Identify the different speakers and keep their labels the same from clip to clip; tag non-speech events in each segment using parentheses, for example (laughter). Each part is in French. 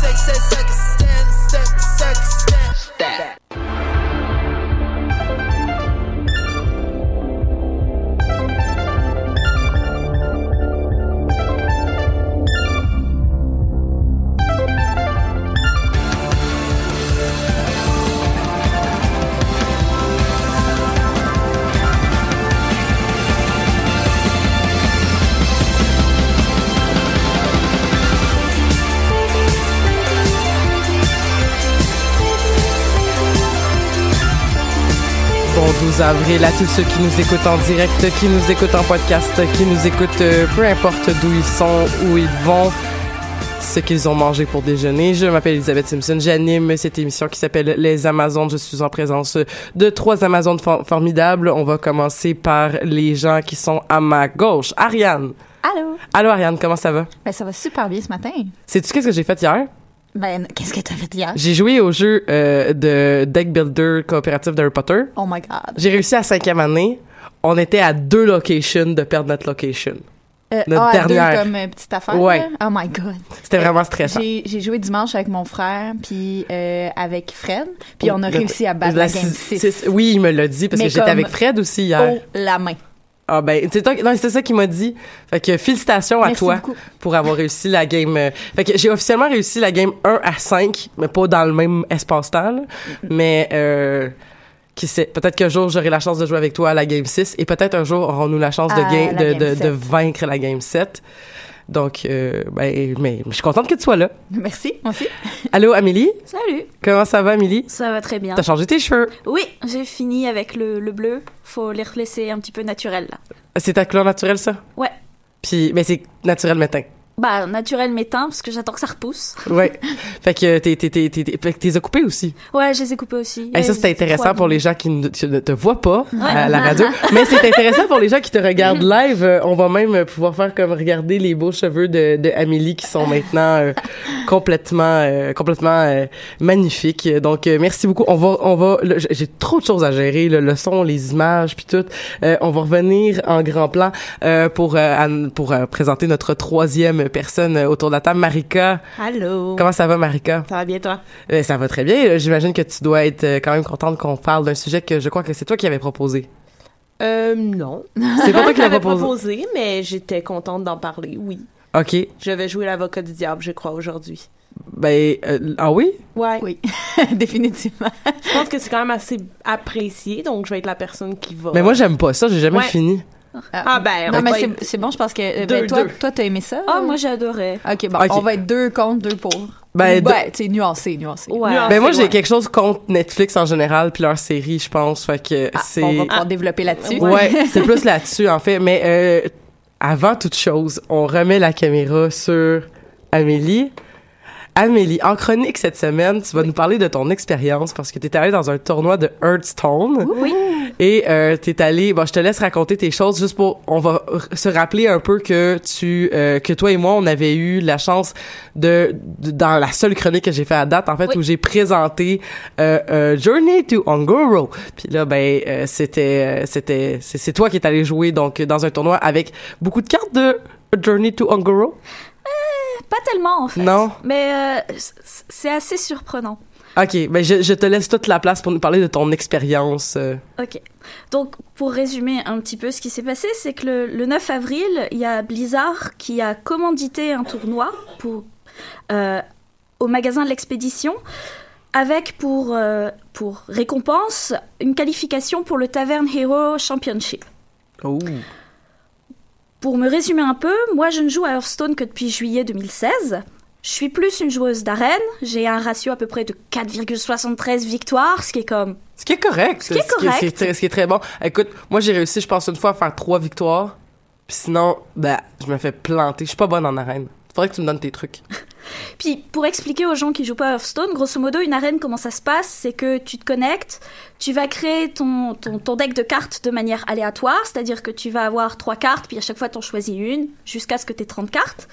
Speaker 1: Six, six, seconds, ten, six, seconds, ten. Stat. 12 avril à tous ceux qui nous écoutent en direct, qui nous écoutent en podcast, qui nous écoutent euh, peu importe d'où ils sont, où ils vont, ce qu'ils ont mangé pour déjeuner. Je m'appelle Elisabeth Simpson, j'anime cette émission qui s'appelle Les Amazones. Je suis en présence de trois Amazones for- formidables. On va commencer par les gens qui sont à ma gauche. Ariane.
Speaker 2: Allô?
Speaker 1: Allô Ariane, comment ça va?
Speaker 2: Ben, ça va super bien ce matin.
Speaker 1: Sais-tu qu'est-ce que j'ai fait hier?
Speaker 2: Ben, qu'est-ce que t'as fait hier?
Speaker 1: J'ai joué au jeu euh, de deck builder coopératif d'Harry Potter.
Speaker 2: Oh my God.
Speaker 1: J'ai réussi à cinquième année. On était à deux locations de perdre notre location.
Speaker 2: Euh,
Speaker 1: Notre
Speaker 2: ah, à deux
Speaker 1: dernière.
Speaker 2: comme euh, petite affaire.
Speaker 1: Ouais.
Speaker 2: là? Oh my God.
Speaker 1: C'était
Speaker 2: Euh,
Speaker 1: vraiment stressant.
Speaker 2: J'ai joué dimanche avec mon frère, puis euh, avec Fred, puis on a réussi à battre
Speaker 1: la
Speaker 2: la, game
Speaker 1: six-
Speaker 2: 6.
Speaker 1: six- Oui, il me l'a dit parce
Speaker 2: Mais
Speaker 1: que j'étais avec Fred aussi hier.
Speaker 2: Haut la main.
Speaker 1: Ah ben, c'est ça qu'il m'a dit. Fait que félicitations à
Speaker 2: Merci
Speaker 1: toi
Speaker 2: beaucoup. (laughs)
Speaker 1: pour avoir réussi la game. euh, Fait que j'ai officiellement réussi la game 1 à 5, mais pas dans le même espace-temps. Mais euh, qui sait, peut-être qu'un jour j'aurai la chance de jouer avec toi à la game 6 et peut-être un jour aurons-nous la chance de,
Speaker 2: À la
Speaker 1: de, de, de
Speaker 2: 7.
Speaker 1: vaincre la game 7. Donc, euh, ben, mais je suis contente que tu sois là.
Speaker 2: Merci, moi aussi.
Speaker 1: Allô, Amélie?
Speaker 3: Salut,
Speaker 1: Comment ça va, Amélie?
Speaker 3: ça va très bien.
Speaker 1: T'as changé tes cheveux?
Speaker 3: Oui, j'ai fini avec le, le bleu. Faut les laisser un petit peu naturels là.
Speaker 1: C'est ta couleur naturelle, ça?
Speaker 3: Ouais.
Speaker 1: Puis, mais c'est naturel matin.
Speaker 3: Bah, naturel métain parce que j'attends que ça repousse.
Speaker 1: Ouais. fait que t'es, t'es, t'es, t'es, fait que t'es occupé aussi.
Speaker 3: Ouais, je les ai coupés aussi.
Speaker 1: Et ça, c'est intéressant pour les gens qui ne te, ne te voient pas à la radio. (laughs) Mais c'est intéressant pour les gens qui te regardent live. Euh, On va même pouvoir faire comme regarder les beaux cheveux de, de Amélie qui sont maintenant euh, complètement, euh, complètement euh, magnifiques. Donc, euh, merci beaucoup. On va, on va, là, j'ai- j'ai trop de choses à gérer, le, le son, les images, puis tout. Euh, on va revenir en grand plan euh, pour, euh, pour euh, présenter notre troisième personne euh, autour de la table. Marika.
Speaker 4: Allô.
Speaker 1: Comment ça va, Marika?
Speaker 4: Ça va bien, toi?
Speaker 1: Euh, ça va très bien. Euh, J'imagine que tu dois être euh, quand même contente qu'on parle d'un sujet que je crois que c'est toi qui avais proposé.
Speaker 4: Euh, non.
Speaker 1: C'est pas toi qui l'as (laughs)
Speaker 4: l'avais
Speaker 1: proposé.
Speaker 4: proposé, mais j'étais contente d'en parler, oui.
Speaker 1: OK.
Speaker 4: Je vais jouer l'avocat du diable, je crois, aujourd'hui.
Speaker 1: Ben, euh, ah oui?
Speaker 4: Ouais.
Speaker 2: Oui, (laughs) définitivement.
Speaker 4: Je pense que c'est quand même assez apprécié, donc je vais être la personne qui va.
Speaker 1: Mais moi, j'aime pas ça. J'ai jamais
Speaker 4: Ouais.
Speaker 1: fini.
Speaker 4: Ah, ben,
Speaker 2: non,
Speaker 4: on
Speaker 2: mais c'est-
Speaker 4: être-
Speaker 2: c'est bon, je pense que. euh,
Speaker 4: Deux,
Speaker 2: ben, toi,
Speaker 4: deux.
Speaker 2: toi, t'as aimé ça?
Speaker 3: Ah,
Speaker 2: ou-
Speaker 3: moi j'adorais.
Speaker 2: Ok, bon,
Speaker 1: Ok.
Speaker 2: on va être deux contre, deux pour.
Speaker 1: Ben,
Speaker 2: ben, tu sais, nuancé, nuancé.
Speaker 3: Ouais.
Speaker 4: Nuancé,
Speaker 1: Ben moi, j'ai
Speaker 4: ouais.
Speaker 1: quelque chose contre Netflix en général puis leurs séries, je pense. Fait que
Speaker 2: Ah,
Speaker 1: c'est...
Speaker 2: On va pouvoir développer là-dessus.
Speaker 1: Ouais, c'est plus là-dessus, en fait. Mais euh, avant toute chose, on remet la caméra sur Amélie. Amélie, en chronique cette semaine, tu vas nous parler de ton expérience parce que tu es allée dans un tournoi de Hearthstone.
Speaker 3: Oui.
Speaker 1: Et euh, tu es allée... Bon, je te laisse raconter tes choses juste pour... On va se rappeler un peu que tu... euh, que toi et moi, on avait eu la chance de... de- dans la seule chronique que j'ai fait à date, en fait,
Speaker 3: Oui.
Speaker 1: où j'ai présenté euh, euh, Journey to Ongoro. Puis là, ben, euh, c'était... euh, c'était c'est c'est toi qui es allé jouer, donc, dans un tournoi avec beaucoup de cartes de Journey to Ongoro.
Speaker 3: Pas tellement en fait.
Speaker 1: Non?
Speaker 3: Mais euh, c'est assez surprenant.
Speaker 1: OK, ben je, je te laisse toute la place pour nous parler de ton expérience. euh.
Speaker 3: Ok. Donc, pour résumer un petit peu ce qui s'est passé, c'est que le, le 9 avril, il y a Blizzard qui a commandité un tournoi pour, euh, au magasin de l'expédition avec pour, euh, pour récompense une qualification pour le Tavern Hero Championship.
Speaker 1: Oh.
Speaker 3: Pour me résumer un peu, moi je ne joue à Hearthstone que depuis juillet 2016. Je suis plus une joueuse d'arène, j'ai un ratio à peu près de 4,73 victoires, ce qui est comme
Speaker 1: Ce qui est correct.
Speaker 3: Ce qui est correct.
Speaker 1: Ce qui est, très- ce qui est très bon. Écoute, moi, j'ai réussi, je pense, une fois à faire trois victoires. Puis sinon, ben, je me fais planter. Je suis pas bonne en arène. Faudrait que tu me donnes tes trucs. (laughs)
Speaker 3: Puis pour expliquer aux gens qui jouent pas Hearthstone, grosso modo, une arène, comment ça se passe C'est que tu te connectes, tu vas créer ton, ton, ton deck de cartes de manière aléatoire, c'est-à-dire que tu vas avoir trois cartes, puis à chaque fois t'en choisis une, jusqu'à ce que tu aies 30 cartes.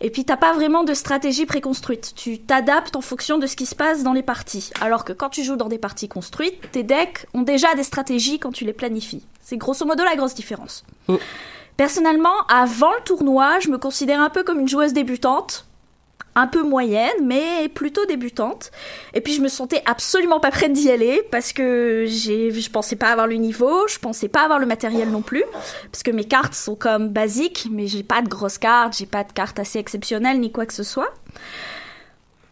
Speaker 3: Et puis t'as pas vraiment de stratégie préconstruite. Tu t'adaptes en fonction de ce qui se passe dans les parties. Alors que quand tu joues dans des parties construites, tes decks ont déjà des stratégies quand tu les planifies. C'est grosso modo la grosse différence.
Speaker 1: Mm.
Speaker 3: Personnellement, avant le tournoi, je me considère un peu comme une joueuse débutante un peu moyenne, mais plutôt débutante. Et puis je me sentais absolument pas prête d'y aller parce que j'ai, je pensais pas avoir le niveau, je pensais pas avoir le matériel non plus, parce que mes cartes sont comme basiques, mais j'ai pas de grosses cartes, j'ai pas de cartes assez exceptionnelles ni quoi que ce soit.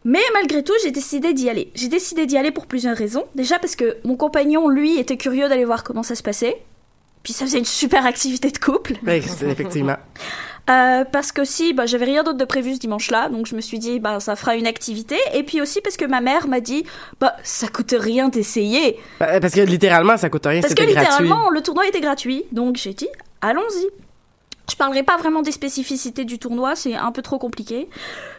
Speaker 3: Mais malgré tout, j'ai décidé d'y aller. J'ai décidé d'y aller pour plusieurs raisons. Déjà parce que mon compagnon, lui, était curieux d'aller voir comment ça se passait. Puis ça faisait une super activité de couple.
Speaker 1: Oui, effectivement.
Speaker 3: Euh, parce que si, bah, j'avais rien d'autre de prévu ce dimanche-là, donc je me suis dit, bah, ça fera une activité. Et puis aussi parce que ma mère m'a dit, bah, ça coûte rien d'essayer.
Speaker 1: Ben, Parce que littéralement, ça coûte rien,
Speaker 3: Parce que
Speaker 1: gratuit.
Speaker 3: littéralement, le tournoi était gratuit, donc j'ai dit, allons-y. Je parlerai pas vraiment des spécificités du tournoi, c'est un peu trop compliqué.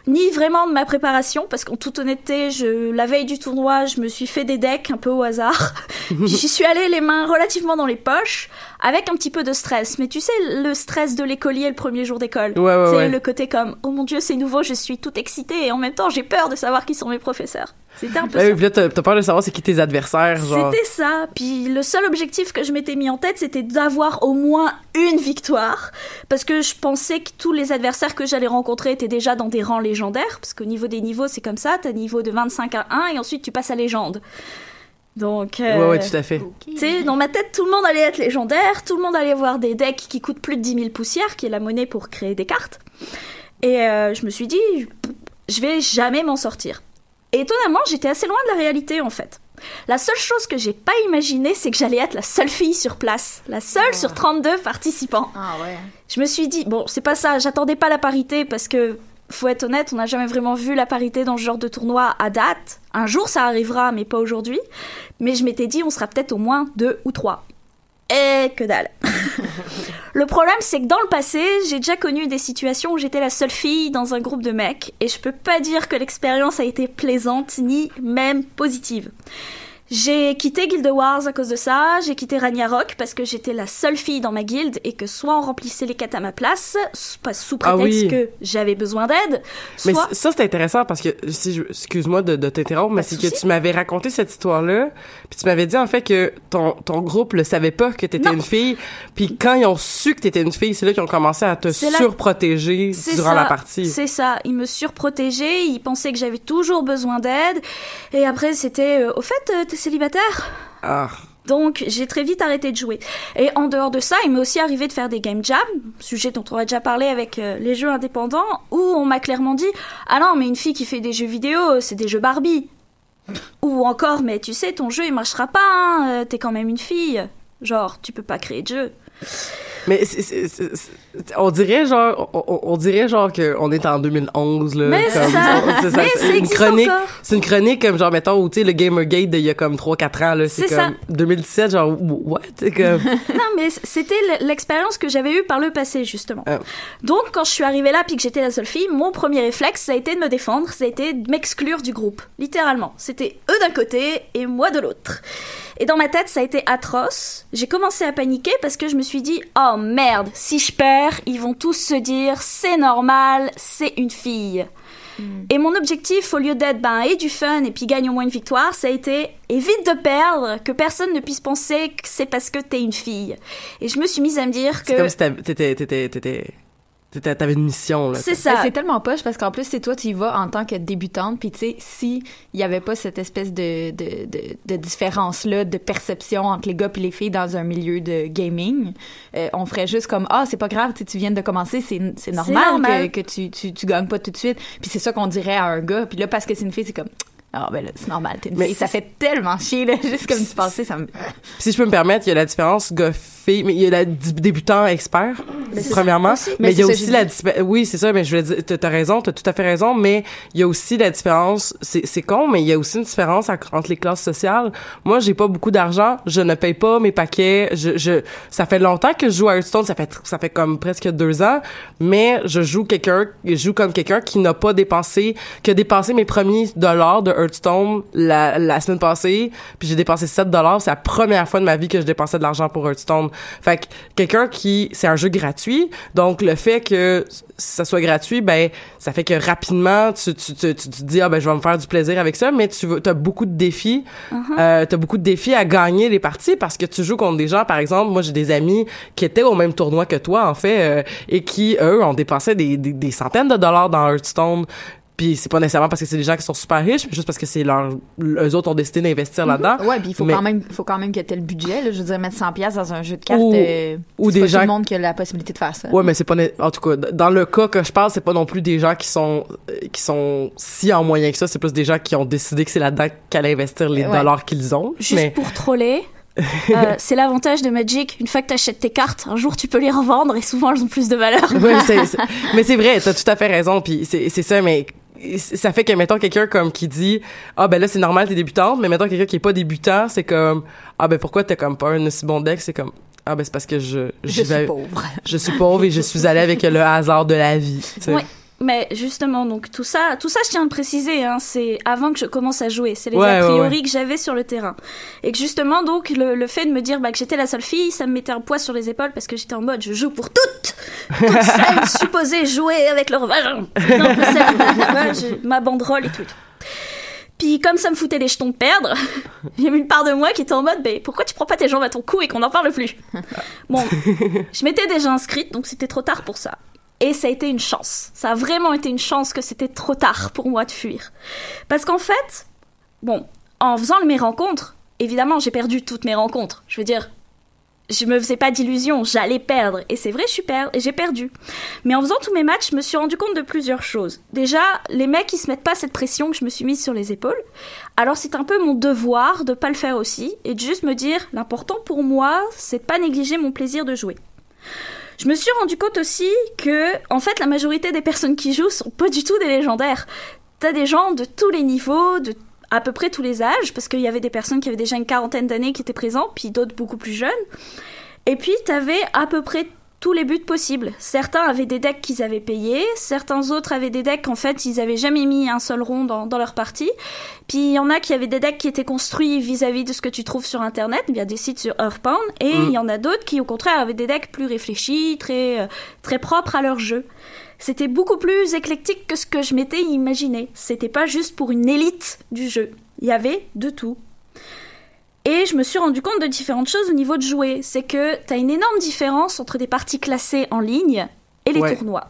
Speaker 3: Ni vraiment de ma préparation, parce qu'en toute honnêteté, je, la veille du tournoi, je me suis fait des decks un peu au hasard. (laughs) J'y suis allée les mains relativement dans les poches, avec un petit peu de stress. Mais tu sais, le stress de l'écolier le premier jour d'école.
Speaker 1: Ouais, ouais,
Speaker 3: c'est
Speaker 1: ouais.
Speaker 3: le côté comme, oh mon dieu, c'est nouveau, je suis toute excitée, et en même temps, j'ai peur de savoir qui sont mes professeurs. C'était un peu
Speaker 1: Ben
Speaker 3: ça.
Speaker 1: oui, puis là, t'as t'as peur de savoir c'est qui tes adversaires, genre.
Speaker 3: C'était ça. Puis le seul objectif que je m'étais mis en tête, c'était d'avoir au moins une victoire. Parce que je pensais que tous les adversaires que j'allais rencontrer étaient déjà dans des rangs légendaires. Parce qu'au niveau des niveaux, c'est comme ça. T'as niveau de 25 à 1 et ensuite tu passes à légende. Donc. euh,
Speaker 1: Ouais, ouais, tout à fait.
Speaker 3: tu sais, dans ma tête, tout le monde allait être légendaire, tout le monde allait avoir des decks qui coûtent plus de 10 000 poussières, qui est la monnaie pour créer des cartes. Et euh, je me suis dit, je vais jamais m'en sortir. Et étonnamment, j'étais assez loin de la réalité en fait. La seule chose que j'ai pas imaginé, c'est que j'allais être la seule fille sur place, la seule sur 32 participants.
Speaker 2: Ah ouais.
Speaker 3: Je me suis dit, bon, c'est pas ça, j'attendais pas la parité parce que, faut être honnête, on n'a jamais vraiment vu la parité dans ce genre de tournoi à date. Un jour ça arrivera, mais pas aujourd'hui. Mais je m'étais dit, on sera peut-être au moins deux ou trois. Et que dalle. (laughs) le problème, c'est que dans le passé, j'ai déjà connu des situations où j'étais la seule fille dans un groupe de mecs, et je peux pas dire que l'expérience a été plaisante ni même positive. J'ai quitté Guild Wars à cause de ça, j'ai quitté Ragnarok parce que j'étais la seule fille dans ma guilde et que soit on remplissait les quêtes à ma place, pas sous
Speaker 1: Ah
Speaker 3: prétexte
Speaker 1: oui.
Speaker 3: que j'avais besoin d'aide,
Speaker 1: Mais
Speaker 3: soit...
Speaker 1: c- ça, c'est intéressant parce que, si excuse-moi de, de t'interrompre, mais c'est que tu m'avais raconté cette histoire-là, puis tu m'avais dit en fait que ton, ton groupe le savait pas que t'étais une fille, puis quand ils ont su que t'étais une fille, c'est là qu'ils ont commencé à te surprotéger durant
Speaker 3: ça,
Speaker 1: la partie.
Speaker 3: C'est ça. Ils me surprotégeaient, ils pensaient que j'avais toujours besoin d'aide. Et après, c'était euh, Au fait, célibataire
Speaker 1: Ah.
Speaker 3: Donc, j'ai très vite arrêté de jouer. Et en dehors de ça, il m'est aussi arrivé de faire des game jams, sujet dont on a déjà parlé avec euh, les jeux indépendants, où on m'a clairement dit Ah non, mais une fille qui fait des jeux vidéo, c'est des jeux Barbie. Ou encore, mais tu sais, ton jeu il marchera pas, hein, euh, t'es quand même une fille. Genre, tu peux pas créer de jeu.
Speaker 1: Mais c'est- c'est- c'est- c'est- on dirait genre, on, on- on dirait genre qu'on est en 2011 là.
Speaker 3: Mais c'est
Speaker 1: comme-
Speaker 3: ça.
Speaker 1: on-
Speaker 3: ça
Speaker 1: une chronique, c'est une chronique comme genre mettons où tu sais le Gamergate d'il y a comme 3-4 ans là, c'est
Speaker 3: C'est
Speaker 1: comme 2017 genre what, c'est comme. (laughs)
Speaker 3: non, mais c'était l'expérience que j'avais eue par le passé, justement.
Speaker 1: Ah.
Speaker 3: Donc, quand je suis arrivée là, puis que j'étais la seule fille, mon premier réflexe, ça a été de me défendre, ça a été de m'exclure du groupe. Littéralement. C'était eux d'un côté et moi de l'autre. Et dans ma tête, ça a été atroce. J'ai commencé à paniquer parce que je me suis dit, oh merde, si je perds, ils vont tous se dire, c'est normal, c'est une fille. Et mon objectif, au lieu d'être ben, et du fun et puis gagne au moins une victoire, ça a été évite de perdre, que personne ne puisse penser que c'est parce que t'es une fille. Et je me suis mise à me dire que.
Speaker 1: C'est comme si t'étais- t'avais une mission là.
Speaker 3: C'est ça.
Speaker 2: C'est tellement poche parce qu'en plus, c'est toi, tu y vas en tant que débutante. Puis, tu sais, si il y avait pas cette espèce de, de, de, de différence-là, de perception entre les gars et les filles dans un milieu de gaming, euh, on ferait juste comme Ah, c'est pas grave, tu sais, tu viens de commencer, c'est c'est normal,
Speaker 3: normal.
Speaker 2: que, que tu, tu, tu gagnes pas tout de suite. Puis, c'est ça qu'on dirait à un gars. Puis là, parce que c'est une fille, c'est comme Ah, ben là, c'est normal, t'es une
Speaker 1: Mais
Speaker 2: fille. Ça fait tellement chier, là, (laughs) juste comme tu pensais, ça me.
Speaker 1: Si je peux me permettre, il y a la différence gars-fille, mais il y a la d- débutant expert,
Speaker 2: Mais c'est
Speaker 1: premièrement.
Speaker 2: ça.
Speaker 1: Mais
Speaker 2: Mais
Speaker 1: il y a aussi la Oui, c'est ça, mais je voulais dire, t'as raison, t'as tout à fait raison, mais il y a aussi la différence, c'est con, mais il y a aussi une différence entre les classes sociales. Moi, j'ai pas beaucoup d'argent, je ne paye pas mes paquets, je, je, ça fait longtemps que je joue à Hearthstone, ça fait, ça fait comme presque deux ans, mais je joue quelqu'un, je joue comme quelqu'un qui n'a pas dépensé, qui a dépensé mes premiers dollars de Hearthstone la, la semaine passée, puis j'ai dépensé 7 dollars, c'est la première fois de ma vie que je dépensais de l'argent pour Hearthstone. Fait que quelqu'un qui, c'est un jeu gratuit, donc le fait que ça soit gratuit, ben, ça fait que rapidement, tu, tu, tu, tu te dis, ah ben, je vais me faire du plaisir avec ça, mais tu as beaucoup de défis, euh, t'as beaucoup de défis à gagner les parties parce que tu joues contre des gens, par exemple, moi j'ai des amis qui étaient au même tournoi que toi, en fait, euh, et qui, eux, ont dépensé des, des, des centaines de dollars dans Hearthstone, puis c'est pas nécessairement parce que c'est des gens qui sont super riches, mais juste parce que c'est leur, eux autres ont décidé d'investir là-dedans.
Speaker 2: Ouais, puis il faut
Speaker 1: Mais-
Speaker 2: quand même, faut quand même que tu le budget. Là, je veux dire, mettre 100 pièces dans un jeu de cartes,
Speaker 1: Ou-
Speaker 2: euh,
Speaker 1: ou des
Speaker 2: pas
Speaker 1: gens-
Speaker 2: tout le monde qui a la possibilité de faire ça.
Speaker 1: Ouais, mais c'est pas en tout cas dans le cas que je parle, c'est pas non plus des gens qui sont euh, qui sont si en moyen que ça, c'est plus des gens qui ont décidé que c'est là-dedans qu'allaient investir les
Speaker 3: Ouais.
Speaker 1: dollars qu'ils ont.
Speaker 3: Juste
Speaker 1: mais
Speaker 3: pour troller. euh, (laughs) c'est l'avantage de Magic. Une fois que t'achètes tes cartes, un jour tu peux les revendre et souvent elles ont plus de valeur.
Speaker 1: Ouais, c'est- (laughs) c'est- mais c'est vrai, t'as tout à fait raison, puis c'est c'est ça, mais ça fait que mettons quelqu'un comme qui dit ah ben là c'est normal t'es débutante, mais mettons quelqu'un qui est pas débutant, c'est comme ah ben pourquoi t'as comme pas un aussi bon deck, c'est comme ah ben c'est parce que je
Speaker 2: Je suis pauvre.
Speaker 1: je suis pauvre et je suis allée avec le hasard de la vie. tu sais.
Speaker 3: Ouais. Mais justement, donc tout ça, tout ça, je tiens à le préciser, hein, c'est avant que je commence à jouer. C'est les
Speaker 1: Ouais,
Speaker 3: a priori
Speaker 1: ouais.
Speaker 3: que j'avais sur le terrain. Et que justement, donc, le, le fait de me dire bah, que j'étais la seule fille, ça me mettait un poids sur les épaules parce que j'étais en mode je joue pour toutes Toutes (laughs) celles supposées jouer avec leur vagin (laughs) ma banderole et tout. Puis comme ça me foutait les jetons de perdre, (laughs) il y avait une part de moi qui était en mode mais pourquoi tu prends pas tes jambes à ton cou et qu'on n'en parle plus? Bon, je m'étais déjà inscrite, donc c'était trop tard pour ça. Et ça a été une chance. Ça a vraiment été une chance que c'était trop tard pour moi de fuir. Parce qu'en fait, bon, en faisant mes rencontres, évidemment, j'ai perdu toutes mes rencontres. Je veux dire, je me faisais pas d'illusions, j'allais perdre. Et c'est vrai, je j'ai perdu. Mais en faisant tous mes matchs, je me suis rendu compte de plusieurs choses. Déjà, les mecs, ils se mettent pas cette pression que je me suis mise sur les épaules. Alors c'est un peu mon devoir de pas le faire aussi et de juste me dire, l'important pour moi, c'est de pas négliger mon plaisir de jouer. Je me suis rendu compte aussi que, en fait, la majorité des personnes qui jouent sont pas du tout des légendaires. T'as des gens de tous les niveaux, de à peu près tous les âges, parce qu'il y avait des personnes qui avaient déjà une quarantaine d'années qui étaient présentes, puis d'autres beaucoup plus jeunes. Et puis, t'avais à peu près tous les buts possibles. Certains avaient des decks qu'ils avaient payés, certains autres avaient des decks en fait ils avaient jamais mis un seul rond dans, dans leur partie. Puis il y en a qui avaient des decks qui étaient construits vis-à-vis de ce que tu trouves sur internet via des sites sur Earthbound et il
Speaker 5: Mm.
Speaker 3: y en a d'autres qui au contraire avaient des decks plus réfléchis, très euh, très propres à leur jeu. C'était beaucoup plus éclectique que ce que je m'étais imaginé. C'était pas juste pour une élite du jeu. Il y avait de tout. Et je me suis rendu compte de différentes choses au niveau de jouer. C'est que t'as une énorme différence entre des parties classées en ligne et les
Speaker 5: Ouais.
Speaker 3: tournois.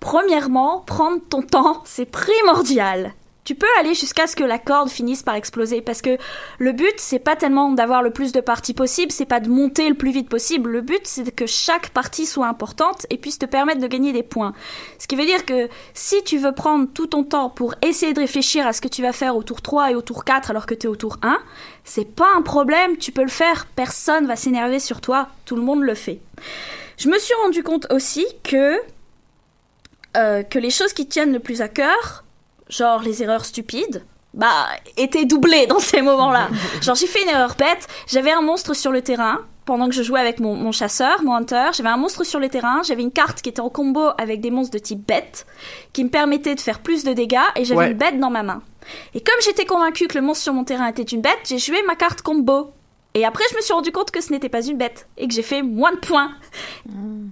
Speaker 3: Premièrement, prendre ton temps, c'est primordial. Tu peux aller jusqu'à ce que la corde finisse par exploser parce que le but c'est pas tellement d'avoir le plus de parties possible, c'est pas de monter le plus vite possible. Le but c'est que chaque partie soit importante et puisse te permettre de gagner des points. Ce qui veut dire que si tu veux prendre tout ton temps pour essayer de réfléchir à ce que tu vas faire au tour 3 et au tour 4 alors que tu es au tour 1, c'est pas un problème, tu peux le faire, personne va s'énerver sur toi, tout le monde le fait. Je me suis rendu compte aussi que euh, que les choses qui tiennent le plus à cœur, genre les erreurs stupides, bah, étaient doublées dans ces moments-là. (laughs) genre, j'ai fait une erreur bête, j'avais un monstre sur le terrain, pendant que je jouais avec mon, mon chasseur, mon hunter, j'avais un monstre sur le terrain, j'avais une carte qui était en combo avec des monstres de type bête, qui me permettait de faire plus de dégâts, et j'avais
Speaker 5: Ouais.
Speaker 3: une bête dans ma main. Et comme j'étais convaincue que le monstre sur mon terrain était une bête, j'ai joué ma carte combo. Et après, je me suis rendu compte que ce n'était pas une bête, et que j'ai fait moins de points.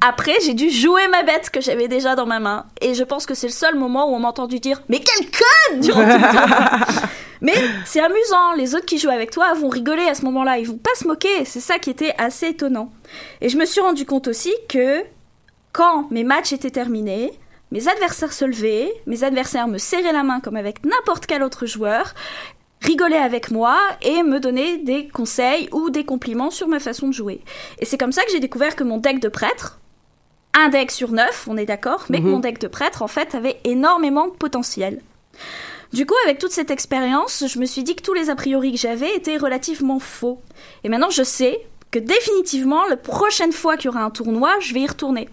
Speaker 3: Après, j'ai dû jouer ma bête que j'avais déjà dans ma main. Et je pense que c'est le seul moment où on m'a entendu dire Mais quel conne durant tout le (laughs) Mais c'est amusant, les autres qui jouent avec toi vont rigoler à ce moment-là, ils vont pas se moquer, c'est ça qui était assez étonnant. Et je me suis rendu compte aussi que quand mes matchs étaient terminés, mes adversaires se levaient, mes adversaires me serraient la main comme avec n'importe quel autre joueur, rigolaient avec moi et me donnaient des conseils ou des compliments sur ma façon de jouer. Et c'est comme ça que j'ai découvert que mon deck de prêtre, un deck sur neuf, on est d'accord, mais que
Speaker 5: Mhm.
Speaker 3: mon deck de prêtre, en fait, avait énormément de potentiel. Du coup, avec toute cette expérience, je me suis dit que tous les a priori que j'avais étaient relativement faux. Et maintenant, je sais que définitivement, la prochaine fois qu'il y aura un tournoi, je vais y retourner.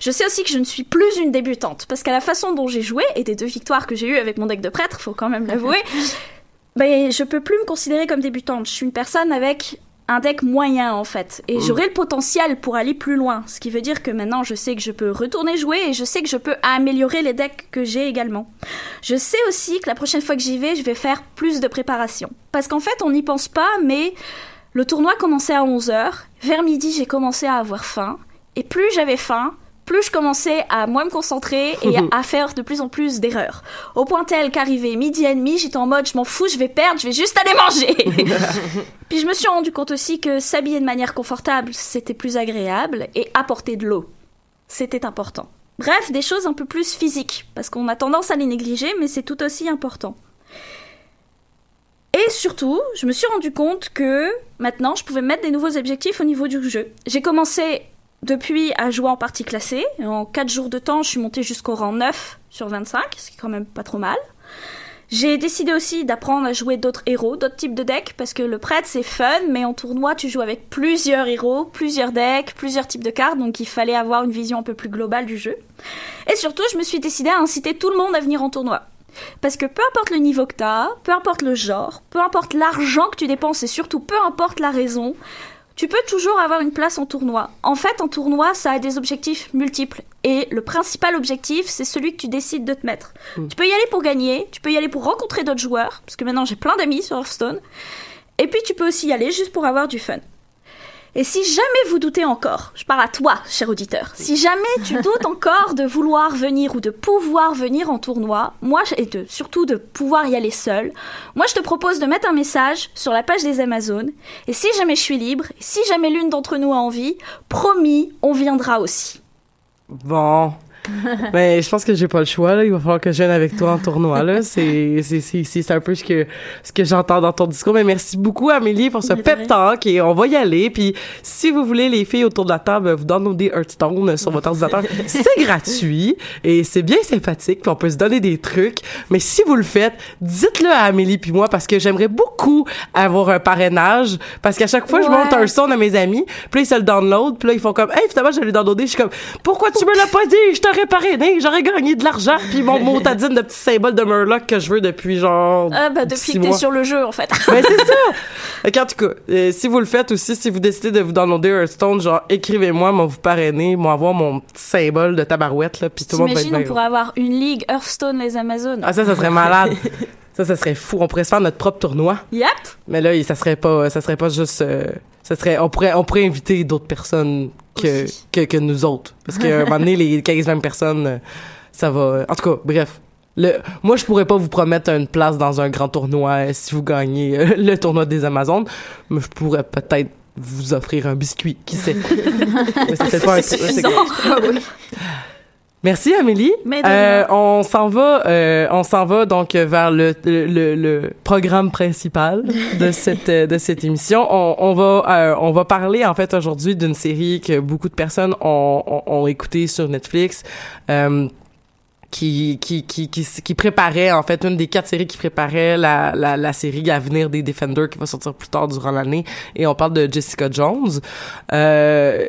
Speaker 3: Je sais aussi que je ne suis plus une débutante, parce qu'à la façon dont j'ai joué, et des deux victoires que j'ai eues avec mon deck de prêtre, faut quand même l'avouer, (laughs) ben, je peux plus me considérer comme débutante. Je suis une personne avec un deck moyen en fait. Et
Speaker 5: Mm.
Speaker 3: j'aurai le potentiel pour aller plus loin. Ce qui veut dire que maintenant je sais que je peux retourner jouer et je sais que je peux améliorer les decks que j'ai également. Je sais aussi que la prochaine fois que j'y vais je vais faire plus de préparation parce qu'en fait on n'y pense pas mais le tournoi commençait à 11h vers midi j'ai commencé à avoir faim. Et plus j'avais faim plus je commençais à moins me concentrer et (laughs) à faire de plus en plus d'erreurs. Au point tel qu'arrivé midi et demi, j'étais en mode je m'en fous, je vais perdre, je vais juste aller manger. (laughs) Puis je me suis rendu compte aussi que s'habiller de manière confortable, c'était plus agréable et apporter de l'eau, c'était important. Bref, des choses un peu plus physiques, parce qu'on a tendance à les négliger, mais c'est tout aussi important. Et surtout, je me suis rendu compte que maintenant, je pouvais mettre des nouveaux objectifs au niveau du jeu. J'ai commencé depuis à jouer en partie classée. En 4 jours de temps, je suis montée jusqu'au rang 9 sur 25, ce qui est quand même pas trop mal. J'ai décidé aussi d'apprendre à jouer d'autres héros, d'autres types de decks, parce que le prêtre c'est fun, mais en tournoi tu joues avec plusieurs héros, plusieurs decks, plusieurs types de cartes, donc il fallait avoir une vision un peu plus globale du jeu. Et surtout, je me suis décidé à inciter tout le monde à venir en tournoi. Parce que peu importe le niveau que t'as, peu importe le genre, peu importe l'argent que tu dépenses et surtout peu importe la raison, tu peux toujours avoir une place en tournoi. En fait, en tournoi, ça a des objectifs multiples. Et le principal objectif, c'est celui que tu décides de te mettre. Tu peux y aller pour gagner, tu peux y aller pour rencontrer d'autres joueurs, parce que maintenant j'ai plein d'amis sur Hearthstone. Et puis tu peux aussi y aller juste pour avoir du fun. Et si jamais vous doutez encore, je parle à toi, cher auditeur, si jamais tu doutes encore de vouloir venir ou de pouvoir venir en tournoi, moi, et de, surtout de pouvoir y aller seul, moi je te propose de mettre un message sur la page des Amazones, et si jamais je suis libre, et si jamais l'une d'entre nous a envie, promis, on viendra aussi.
Speaker 1: Bon. (laughs) Mais je pense que j'ai pas le choix, là. Il va falloir que je vienne avec toi en tournoi, là. (laughs) C'est, c'est, c'est, c'est un peu ce que, ce que j'entends dans ton discours. Mais merci beaucoup, Amélie, pour ce pep talk. Et on va y aller. Puis, si vous voulez, les filles autour de la table, vous downloader Hearthstone sur votre ordinateur. (laughs) c'est gratuit. Et c'est bien sympathique. Puis, on peut se donner des trucs. Mais si vous le faites, dites-le à Amélie puis moi, parce que j'aimerais beaucoup avoir un parrainage. Parce qu'à chaque fois, je monte un son à mes amis. Puis là, ils se le download. Puis là, ils font comme, hey, finalement, je vais le downloader. Je suis comme, pourquoi tu me l'as pas dit? Je te l'aurais parrainé, j'aurais gagné de l'argent, puis mon (laughs) motadine de petit symbole de Murloc que je veux depuis genre.
Speaker 3: Ah, bah, depuis
Speaker 1: six
Speaker 3: que t'es sur le jeu, en fait. (laughs)
Speaker 1: Ben, c'est ça! Qu'en tout cas, euh, si vous le faites aussi, si vous décidez de vous downloader Hearthstone, genre, écrivez-moi, moi, vous parrainez, moi, avoir mon petit symbole de tabarouette, là, puis tout le monde va être
Speaker 3: on pourrait avoir une ligue Hearthstone les Amazones.
Speaker 1: Ah, ça, ça serait malade. (laughs) ça, ça serait fou. On pourrait se faire notre propre tournoi.
Speaker 3: Yep!
Speaker 1: Mais là, ça serait pas, ça serait pas juste, euh, ça serait, on pourrait, on pourrait inviter d'autres personnes que, que, que nous autres. Parce qu'à un moment donné, les 15-20 personnes, euh, ça va, en tout cas, bref. Le, moi, je pourrais pas vous promettre une place dans un grand tournoi euh, si vous gagnez euh, (laughs) le tournoi des Amazones, mais je pourrais peut-être vous offrir un biscuit, qui sait. (laughs) Mais c'est pas un- (laughs) Merci Amélie. Euh, on s'en va, euh, on s'en va donc vers le, le, le- le programme principal de (laughs) cette euh, de cette émission. On, on va euh, on va parler en fait aujourd'hui d'une série que beaucoup de personnes ont, ont, ont écouté sur Netflix. Euh, qui, qui, qui, qui, qui préparait, en fait, une des quatre séries qui préparait la, la, la série à venir des Defenders qui va sortir plus tard durant l'année. Et on parle de Jessica Jones. Euh,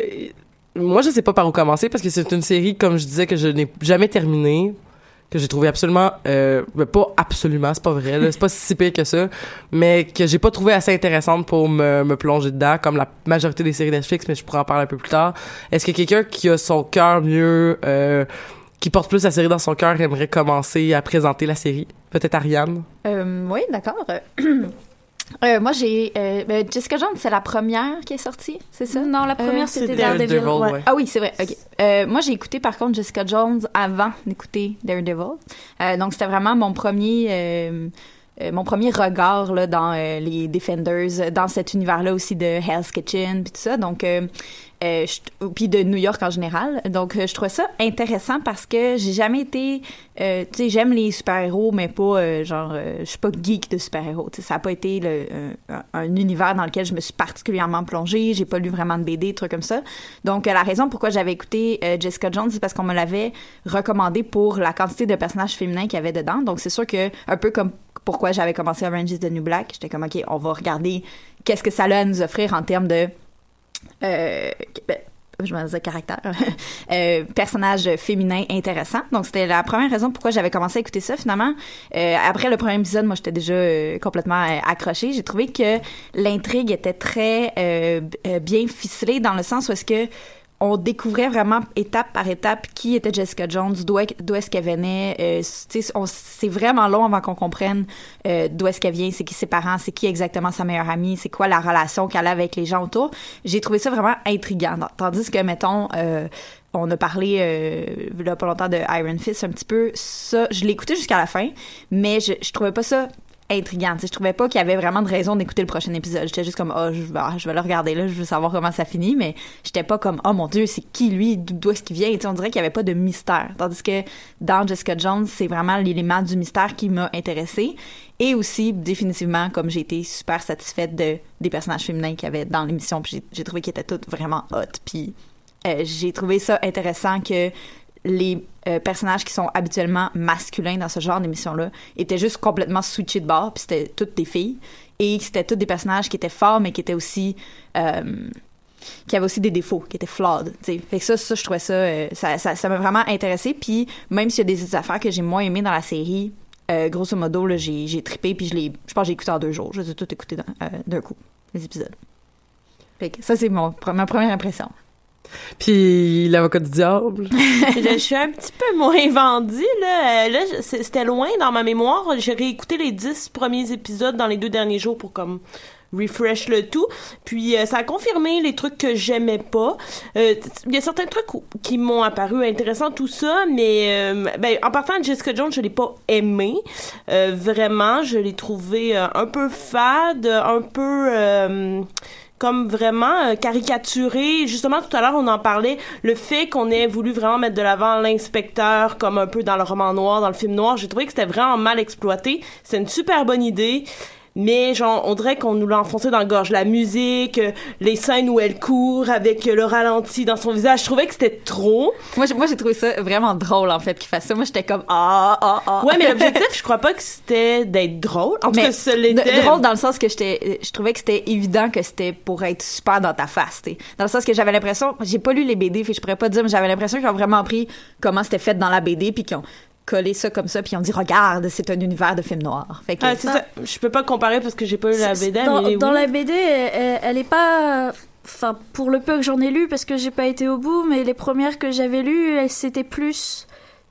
Speaker 1: moi, je sais pas par où commencer parce que c'est une série, comme je disais, que je n'ai jamais terminée que j'ai trouvé absolument euh, ben, pas absolument c'est pas vrai c'est pas si pire que ça mais que j'ai pas trouvé assez intéressante pour me, me plonger dedans comme la majorité des séries Netflix mais je pourrais en parler un peu plus tard. Est-ce que quelqu'un qui a son cœur mieux euh, qui porte plus la série dans son cœur aimerait commencer à présenter la série? Peut-être Ariane?
Speaker 2: Euh, oui, d'accord. (clears throat) Euh, moi, j'ai. euh, ben, Jessica Jones, c'est la première qui est sortie, c'est ça?
Speaker 3: Non, la première, c'était Daredevil.
Speaker 1: Daredevil,
Speaker 3: ouais.
Speaker 1: ouais.
Speaker 2: Ah oui, c'est vrai. Ok. Euh, moi, j'ai écouté par contre Jessica Jones avant d'écouter Daredevil. Euh, donc c'était vraiment mon premier. euh, euh, mon premier regard là, dans euh, les Defenders, euh, dans cet univers-là aussi de Hell's Kitchen, puis tout ça. Donc, euh, puis de New York en général. Donc, euh, je trouvais ça intéressant parce que j'ai jamais été, euh, tu sais, j'aime les super-héros, mais pas euh, genre, je suis pas geek de super-héros. Ça a pas été un, un univers dans lequel je me suis particulièrement plongée. J'ai pas lu vraiment de BD, trucs comme ça. Donc, la raison pourquoi j'avais écouté Jessica Jones, c'est parce qu'on me l'avait recommandé pour la quantité de personnages féminins qu'il y avait dedans. Donc, c'est sûr que un peu comme pourquoi j'avais commencé Orange is the New Black, j'étais comme ok, on va regarder qu'est-ce que ça a à nous offrir en termes de euh, ben, je me disais caractère, (laughs) euh, personnage féminin intéressant. Donc c'était la première raison pourquoi j'avais commencé à écouter ça. Finalement, euh, après le premier épisode, moi j'étais déjà euh, complètement accrochée. J'ai trouvé que l'intrigue était très bien ficelée dans le sens où est-ce que on découvrait vraiment étape par étape qui était Jessica Jones, d'où est- d'où est-ce qu'elle venait. Euh, c'est vraiment long avant qu'on comprenne euh, d'où est-ce qu'elle vient, c'est qui ses parents, c'est qui exactement sa meilleure amie, c'est quoi la relation qu'elle a avec les gens autour. J'ai trouvé ça vraiment intriguant. Tandis que, mettons, euh, on a parlé euh, là pas longtemps de Iron Fist un petit peu. Ça, je écouté jusqu'à la fin, mais je, je trouvais pas ça intriguant. Tu sais, je trouvais pas qu'il y avait vraiment de raison d'écouter le prochain épisode. J'étais juste comme, oh, je, vais- je vais le regarder là, je veux savoir comment ça finit, mais j'étais pas comme, oh mon dieu, c'est qui lui, d'où est-ce qu'il vient? On dirait qu'il y avait pas de mystère. Tandis que dans Jessica Jones, c'est vraiment l'élément du mystère qui m'a intéressée. Et aussi, définitivement, comme j'ai été super satisfaite de, des personnages féminins qu'il y avait dans l'émission, puis j'ai- j'ai trouvé qu'ils étaient toutes vraiment hot. Puis euh, j'ai trouvé ça intéressant que les euh, personnages qui sont habituellement masculins dans ce genre d'émission-là étaient juste complètement switchés de bord, puis c'était toutes des filles. Et c'était tous des personnages qui étaient forts, mais qui étaient aussi... euh, qui avaient aussi des défauts, qui étaient flawed. tu sais. Fait que ça, ça, je trouvais ça, euh, ça, ça, ça m'a vraiment intéressé. Puis même s'il y a des affaires que j'ai moins aimées dans la série, grosso modo, j'ai, j'ai trippé, puis je l'ai, je pense que j'ai écouté en deux jours. Je les ai tout écoutés dans- euh, d'un coup, les épisodes. Fait que ça, c'est ma première impression.
Speaker 1: Puis l'avocat du diable (laughs)
Speaker 4: je, suis un petit peu moins vendue, là. Euh, Là, c'était loin dans ma mémoire. J'ai réécouté les dix premiers épisodes dans les deux derniers jours pour comme refresh le tout. Puis euh, ça a confirmé les trucs que j'aimais pas. Euh, Il y a certains trucs qui m'ont apparu intéressants, tout ça, mais ben, en partant de Jessica Jones, je l'ai pas aimé. Vraiment, je l'ai trouvé un peu fade, un peu... comme vraiment euh, caricaturé. Justement, tout à l'heure, on en parlait, le fait qu'on ait voulu vraiment mettre de l'avant l'inspecteur comme un peu dans le roman noir, dans le film noir, j'ai trouvé que c'était vraiment mal exploité. C'est une super bonne idée. Mais genre on dirait qu'on nous l'a enfoncé dans la gorge la musique euh, les scènes où elle court avec euh, le ralenti dans son visage je trouvais que c'était trop
Speaker 2: Moi, j'ai- moi, j'ai trouvé ça vraiment drôle, en fait, qu'il fasse ça. Moi, j'étais comme, ah, ah, ah.
Speaker 4: ouais mais (laughs) l'objectif je crois pas que c'était d'être drôle en tout cas ça l'était
Speaker 2: drôle dans le sens que j'étais je trouvais que c'était évident que c'était pour être super dans ta face tu sais. dans le sens que j'avais l'impression j'ai pas lu les BD fait je pourrais pas dire mais j'avais l'impression qu'ils ont vraiment pris comment c'était fait dans la BD puis qu'ils ont collé ça comme ça puis ont dit regarde c'est un univers de film noir fait que
Speaker 4: Ah, c'est ça. Je peux pas comparer parce que j'ai pas lu la BD,
Speaker 3: dans,
Speaker 4: mais
Speaker 3: dans
Speaker 4: oui.
Speaker 3: la BD, elle, elle est pas. Enfin, pour le peu que j'en ai lu, parce que j'ai pas été au bout, mais les premières que j'avais lues, elles- c'était plus.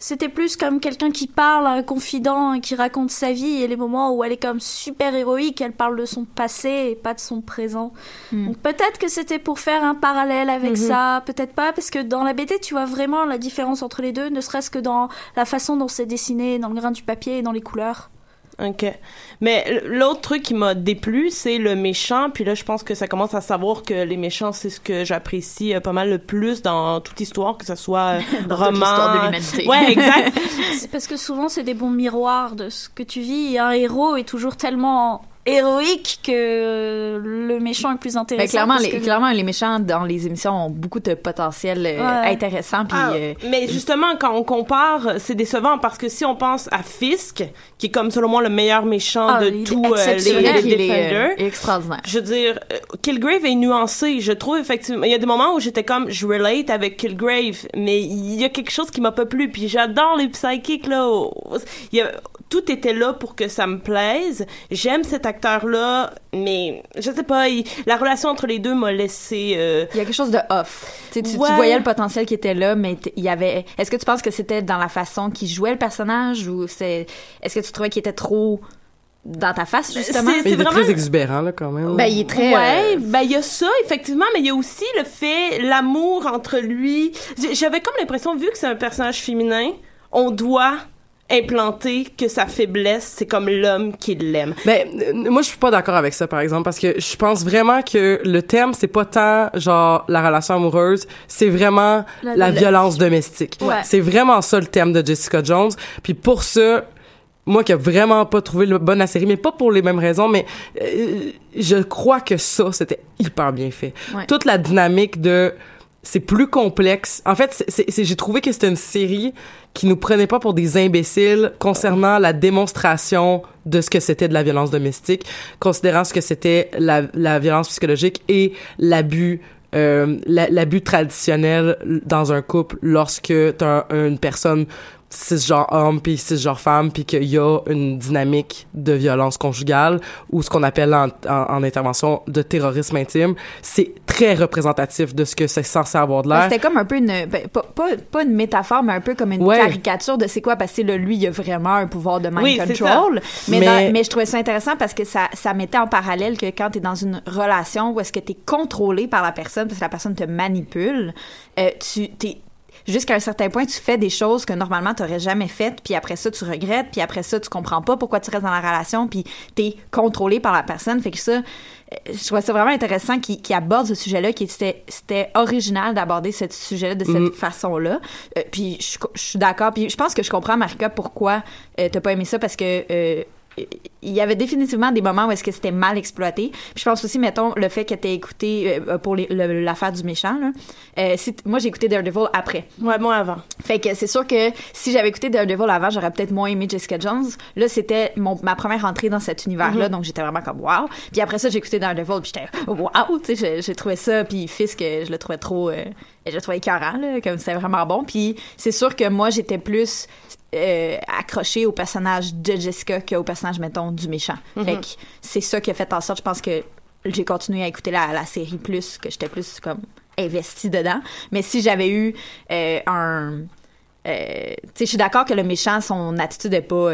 Speaker 3: C'était plus comme quelqu'un qui parle un confident et qui raconte sa vie et les moments où elle est comme super héroïque, elle parle de son passé et pas de son présent. Donc peut-être que c'était pour faire un parallèle avec
Speaker 4: Mhm.
Speaker 3: ça, peut-être pas, parce que dans la BD, tu vois vraiment la différence entre les deux, ne serait-ce que dans la façon dont c'est dessiné, dans le grain du papier et dans les couleurs.
Speaker 4: Ok. Mais l'autre truc qui m'a déplu, c'est le méchant. Puis là, je pense que ça commence à savoir que les méchants, c'est ce que j'apprécie euh, pas mal le plus dans toute histoire, que ce soit euh, (laughs)
Speaker 2: Dans toute
Speaker 4: roman.
Speaker 2: l'histoire de l'humanité.
Speaker 4: Ouais, exact. (laughs)
Speaker 3: C'est parce que souvent c'est des bons miroirs de ce que tu vis et un héros est toujours tellement héroïque que le méchant est plus intéressant.
Speaker 2: Ben, clairement, les,
Speaker 3: que-
Speaker 2: clairement, les méchants dans les émissions ont beaucoup de potentiel euh,
Speaker 3: Ouais.
Speaker 2: intéressant. Puis,
Speaker 4: Ah,
Speaker 2: euh,
Speaker 4: mais justement, quand on compare, c'est décevant parce que si on pense à Fisk, qui est comme selon moi le meilleur méchant
Speaker 2: Ah,
Speaker 4: de tous euh, les, les
Speaker 2: il est,
Speaker 4: Defenders.
Speaker 2: euh, extraordinaire.
Speaker 4: Je veux dire, euh, Kilgrave est nuancé. Je trouve effectivement, il y a des moments où j'étais comme, je relate avec Kilgrave, mais il y a quelque chose qui m'a pas plu. Puis j'adore les psychics là. Il y a, tout était là pour que ça me plaise. J'aime cet acteur-là, mais je sais pas, il- la relation entre les deux m'a laissé. euh,
Speaker 2: Il y a quelque chose de off. Tu, sais, tu, voyais le potentiel qui était là, mais il y avait. Est-ce que tu penses que c'était dans la façon qu'il jouait le personnage ou c'est. Est-ce que tu trouvais qu'il était trop dans ta face justement?
Speaker 4: C'est-
Speaker 1: il est très exubérant, là, quand même.
Speaker 2: Ben, il est très.
Speaker 4: Ouais,
Speaker 2: euh,
Speaker 4: ben il y a ça effectivement, mais il y a aussi le fait l'amour entre lui. J'avais comme l'impression vu que c'est un personnage féminin, on doit implanter que sa faiblesse, c'est comme l'homme qui l'aime.
Speaker 1: Ben, euh, moi, je suis pas d'accord avec ça, par exemple, parce que je pense vraiment que le thème, c'est pas tant, genre, la relation amoureuse, c'est vraiment
Speaker 3: La-
Speaker 1: la,
Speaker 3: la-
Speaker 1: violence domestique.
Speaker 3: Ouais.
Speaker 1: C'est vraiment ça, le thème de Jessica Jones. Puis pour ça, moi qui a vraiment pas trouvé le bon la série, mais pas pour les mêmes raisons, mais euh, je crois que ça, c'était hyper bien fait.
Speaker 2: Ouais.
Speaker 1: Toute la dynamique de c'est plus complexe. En fait, j'ai trouvé que c'était une série qui nous prenait pas pour des imbéciles concernant la démonstration de ce que c'était de la violence domestique, considérant ce que c'était la, la violence psychologique et l'abus euh, la- l'abus traditionnel dans un couple lorsque t'as un- une personne cisgenre homme puis cisgenre femme puis qu'il y a une dynamique de violence conjugale ou ce qu'on appelle en, en, en intervention de terrorisme intime c'est très représentatif de ce que c'est censé avoir de
Speaker 2: ben,
Speaker 1: l'air
Speaker 2: C'était comme un peu une. ben, pas, pas, pas une métaphore, mais un peu comme une
Speaker 1: Ouais.
Speaker 2: caricature de c'est quoi, parce que là, lui, il a vraiment un pouvoir de mind
Speaker 4: Oui,
Speaker 2: control. Mais,
Speaker 1: Mais-
Speaker 2: dans- mais je trouvais ça intéressant parce que ça, ça mettait en parallèle que quand tu es dans une relation où est-ce que tu es contrôlé par la personne, parce que la personne te manipule, euh, tu t'es jusqu'à un certain point, tu fais des choses que normalement tu n'aurais jamais faites, puis après ça, tu regrettes, puis après ça, tu comprends pas pourquoi tu restes dans la relation, puis tu es contrôlé par la personne. Fait que ça, euh, je trouvais ça vraiment intéressant qu'il aborde ce sujet-là, qui était, c'était original d'aborder ce sujet-là de cette
Speaker 1: Mm.
Speaker 2: façon-là. Euh, puis je, je suis d'accord, puis je pense que je comprends, Marika, pourquoi euh, t'as pas aimé ça, parce que... euh, il y avait définitivement des moments où est-ce que c'était mal exploité. Puis je pense aussi, mettons, le fait que t'aies écouté euh, pour l'affaire du méchant. Là. Euh, moi, j'ai écouté Daredevil après.
Speaker 4: Ouais, moi avant.
Speaker 2: Fait que c'est sûr que si j'avais écouté Daredevil avant, j'aurais peut-être moins aimé Jessica Jones. Là, c'était ma première entrée dans cet univers-là,
Speaker 4: Mhm.
Speaker 2: donc j'étais vraiment comme wow. Puis après ça, j'ai écouté Daredevil, puis j'étais wow, tu sais, j'ai- trouvé ça, puis Fisk, je le trouvais trop, euh, je le trouvais écœurant, là, comme c'était vraiment bon. Puis c'est sûr que moi, j'étais plus euh, accrochée au personnage de Jessica qu'au personnage, mettons, du méchant. Fait que c'est ça qui a fait en sorte, je pense que j'ai continué à écouter la, la série plus, que j'étais plus comme investie dedans. Mais si j'avais eu euh, un... euh, tu sais, je suis d'accord que le méchant, son attitude est pas...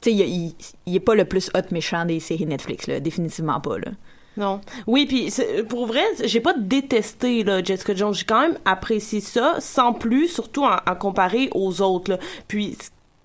Speaker 2: tu sais, il, il, il est pas le plus hot méchant des séries Netflix, là. Définitivement pas, là.
Speaker 4: Non. Oui, puis c'est- pour vrai, j'ai pas détesté là, Jessica Jones. J'ai quand même apprécié ça, sans plus, surtout en, en comparé aux autres. Puis,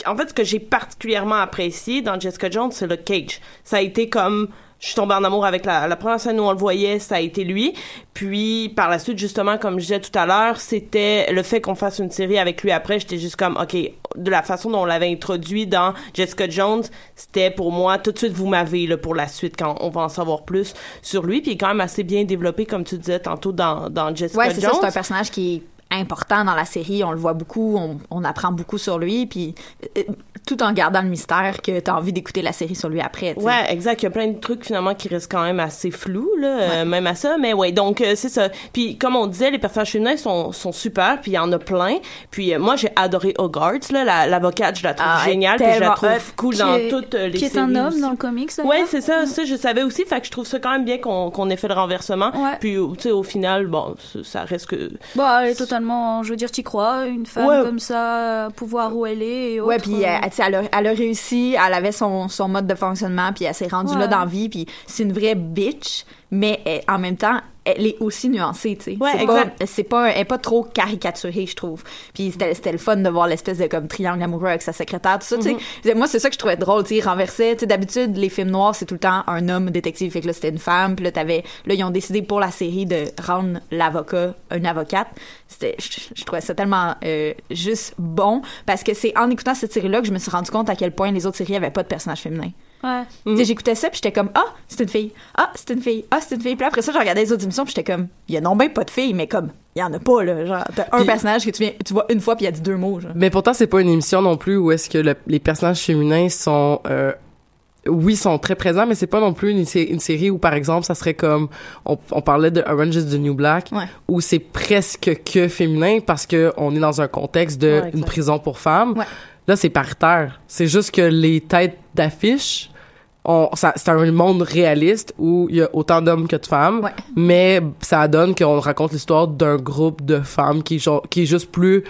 Speaker 4: en fait, ce que j'ai particulièrement apprécié dans Jessica Jones, c'est le cage. Ça a été comme je suis tombée en amour avec la, la première scène où on le voyait, ça a été lui. Puis par la suite, justement, comme je disais tout à l'heure, c'était le fait qu'on fasse une série avec lui après. J'étais juste comme, ok, de la façon dont on l'avait introduit dans Jessica Jones, c'était pour moi tout de suite vous m'avez là pour la suite quand on va en savoir plus sur lui. Puis il est quand même assez bien développé, comme tu disais tantôt dans dans Jessica
Speaker 2: Ouais, c'est ça,
Speaker 4: Jones.
Speaker 2: c'est un personnage qui est important dans la série, on le voit beaucoup, on, on apprend beaucoup sur lui, puis euh, tout en gardant le mystère que t'as envie d'écouter la série sur lui après. tu sais.
Speaker 4: Ouais, exact. Il y a plein de trucs finalement qui restent quand même assez flous, là, euh, même à ça. Mais ouais, donc euh, c'est ça. Puis comme on disait, les personnages féminins sont, sont super, puis il y en a plein. Puis euh, moi, j'ai adoré Hogarth, là, la- l'avocate, je la trouve
Speaker 3: Ah,
Speaker 4: géniale, puis je la trouve cool dans
Speaker 3: est-
Speaker 4: toutes les
Speaker 3: Qui est
Speaker 4: séries
Speaker 3: un homme
Speaker 4: aussi.
Speaker 3: dans le comics, d'ailleurs.
Speaker 4: Ouais, c'est ça, ça je savais aussi, fait que je trouve ça quand même bien qu'on qu'on ait fait le renversement. Puis tu sais au final, bon, ça- ça reste que
Speaker 3: Bon, elle est totalement, je veux dire, t'y crois, une femme
Speaker 4: Ouais.
Speaker 3: comme ça, pouvoir où elle est et
Speaker 2: Ouais, puis elle, a, elle a réussi, elle avait son, son mode de fonctionnement, puis elle s'est rendue
Speaker 3: Ouais.
Speaker 2: là dans la vie, puis c'est une vraie bitch, mais elle- en même temps, elle est aussi nuancée, tu sais.
Speaker 4: Ouais,
Speaker 2: c'est pas,
Speaker 4: exact.
Speaker 2: c'est pas, elle est pas trop caricaturée, je trouve. Puis c'était, c'était le fun de voir l'espèce de comme triangle amoureux avec sa secrétaire, tout ça, tu sais. Moi, c'est ça que je trouvais drôle, tu sais, renversait, tu sais, d'habitude, les films noirs, c'est tout le temps un homme détective, fait que là, c'était une femme, puis là, t'avais, là, ils ont décidé pour la série de rendre l'avocat une avocate. C'était, je, je trouvais ça tellement euh, juste bon, parce que c'est en écoutant cette série-là que je me suis rendu compte à quel point les autres séries avaient pas de personnages féminins.
Speaker 3: Ouais.
Speaker 2: Sais, j'écoutais ça, puis j'étais comme, ah, c'est une fille. Ah, c'est une fille. Ah, c'est une fille. Puis après ça, je regardais les autres émissions, puis j'étais comme, il y a non ben pas de filles, mais comme, il y en a pas, là. Genre, t'as un personnage que tu, viens, tu vois une fois, puis il a dit deux mots, genre.
Speaker 1: Mais pourtant, c'est pas une émission non plus où est-ce que le- les personnages féminins sont, euh, oui, sont très présents, mais c'est pas non plus une, sé- une série où, par exemple, ça serait comme, on, on parlait de Orange is the New Black,
Speaker 2: Ouais.
Speaker 1: où c'est presque que féminin parce que on est dans un contexte de
Speaker 2: Ouais, exact.
Speaker 1: une prison pour femmes.
Speaker 2: Ouais.
Speaker 1: Là, c'est paritaire. C'est juste que les têtes d'affiche, c'est un monde réaliste où il y a autant d'hommes que de femmes,
Speaker 2: Ouais.
Speaker 1: mais ça donne qu'on raconte l'histoire d'un groupe de femmes qui, qui est juste plus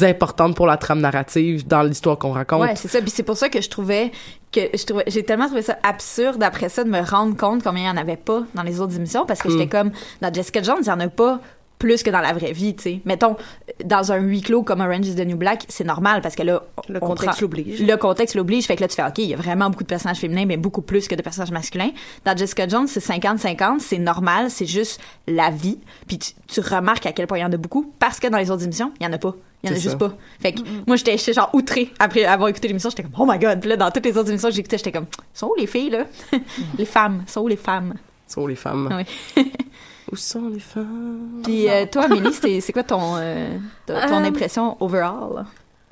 Speaker 1: importante pour la trame narrative dans l'histoire qu'on raconte.
Speaker 2: Ouais, c'est ça. Puis c'est pour ça que je trouvais que je trouvais, j'ai tellement trouvé ça absurde après ça de me rendre compte combien il y en avait pas dans les autres émissions parce que
Speaker 1: Mm.
Speaker 2: j'étais comme dans Jessica Jones, il y en a pas plus que dans la vraie vie, tu sais. Mettons dans un huis clos comme Orange is the New Black, c'est normal parce que là
Speaker 4: le
Speaker 2: on
Speaker 4: contexte l'oblige.
Speaker 2: Le contexte l'oblige, fait que là tu fais OK, il y a vraiment beaucoup de personnages féminins mais beaucoup plus que de personnages masculins. Dans Jessica Jones, c'est 50-50, c'est normal, c'est juste la vie. Puis tu, tu remarques à quel point il y en a beaucoup parce que dans les autres émissions, il y en a pas. Il y en a juste
Speaker 1: ça.
Speaker 2: pas. Fait que moi, j'étais genre outrée après avoir écouté l'émission. J'étais comme, oh my god. Puis là, dans toutes les autres émissions que j'écoutais, j'étais comme, sont où les filles, là? (laughs) les femmes. Sont où les femmes?
Speaker 1: sont les femmes?
Speaker 2: Oui. (laughs)
Speaker 1: Où sont les femmes?
Speaker 2: Puis euh, toi, Amélie, c'est quoi ton, euh, ton,
Speaker 3: Euh,
Speaker 2: impression overall?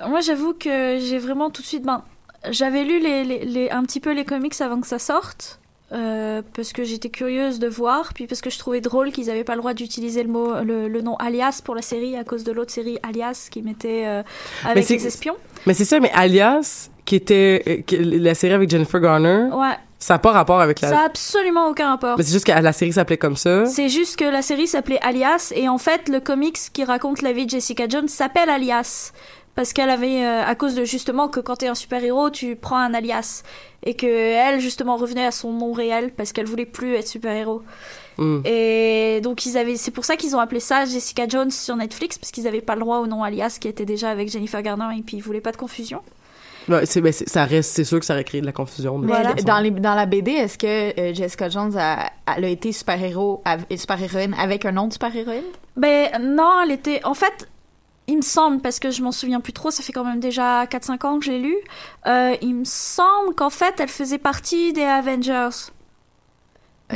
Speaker 3: Moi, j'avoue que j'ai vraiment tout de suite. Ben, j'avais lu les, les, les- un petit peu les comics avant que ça sorte. Euh, parce que j'étais curieuse de voir, puis parce que je trouvais drôle qu'ils n'avaient pas le droit d'utiliser le mot, le, le nom alias pour la série à cause de l'autre série alias qui mettait euh, avec les espions.
Speaker 1: Mais c'est ça, mais Alias, qui était euh, qui- la série avec Jennifer Garner,
Speaker 3: Ouais,
Speaker 1: ça n'a pas rapport avec la...
Speaker 3: ça a absolument aucun rapport.
Speaker 1: Mais c'est juste que la série s'appelait comme ça.
Speaker 3: C'est juste que la série s'appelait Alias et en fait le comics qui raconte la vie de Jessica Jones s'appelle Alias parce qu'elle avait euh, à cause de justement que quand t'es un super héros tu prends un alias et que elle justement revenait à son nom réel parce qu'elle voulait plus être super héros
Speaker 1: Mm.
Speaker 3: et donc ils avaient c'est pour ça qu'ils ont appelé ça Jessica Jones sur Netflix parce qu'ils avaient pas le droit au nom alias qui était déjà avec Jennifer Garner et puis ils voulaient pas de confusion
Speaker 1: Ouais, c'est, ben, c'est- ça reste, c'est sûr que ça aurait créé de la confusion. de
Speaker 2: dans, les, dans la BD, est-ce que euh, Jessica Jones a, elle a été super-héros, av- super-héroïne avec un nom de super-héroïne?
Speaker 3: Ben non, elle était. En fait, il me semble, parce que je m'en souviens plus trop, ça fait quand même déjà 4-5 ans que j'ai lu. euh, il me semble qu'en fait, elle faisait partie des Avengers.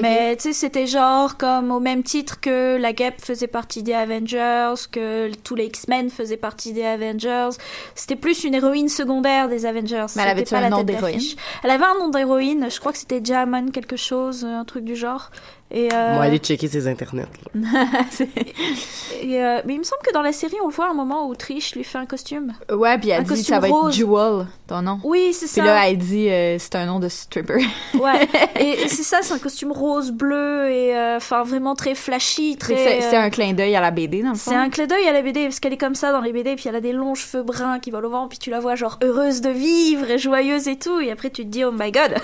Speaker 3: Mais tu sais, c'était genre comme au même titre que la Guêpe faisait partie des Avengers, que tous les X-Men faisaient partie des Avengers. C'était plus une héroïne secondaire des Avengers.
Speaker 2: Mais elle avait
Speaker 3: pas
Speaker 2: un
Speaker 3: la
Speaker 2: nom d'héroïne?
Speaker 3: Elle avait un nom d'héroïne, je crois que c'était Jamon quelque chose, un truc du genre. Et, euh,
Speaker 1: On va aller checker ses internets. (laughs)
Speaker 3: et, euh, mais il me semble que dans la série, on voit un moment où Trish lui fait un costume.
Speaker 2: Ouais, puis elle
Speaker 3: Un
Speaker 2: dit
Speaker 3: costume
Speaker 2: ça va
Speaker 3: rose.
Speaker 2: être Jewel, ton nom.
Speaker 3: Oui, c'est ça.
Speaker 2: Puis là, elle dit euh, c'est un nom de stripper. (laughs)
Speaker 3: Ouais. et (laughs) c'est ça, c'est un costume rose bleu et euh, enfin vraiment très flashy, très.
Speaker 2: c'est un clin d'œil à la BD, dans le fond.
Speaker 3: C'est un clin d'œil à la BD parce qu'elle est comme ça dans les BD, puis elle a des longs cheveux bruns qui volent au vent, puis tu la vois genre heureuse de vivre et joyeuse et tout, et après tu te dis oh my god.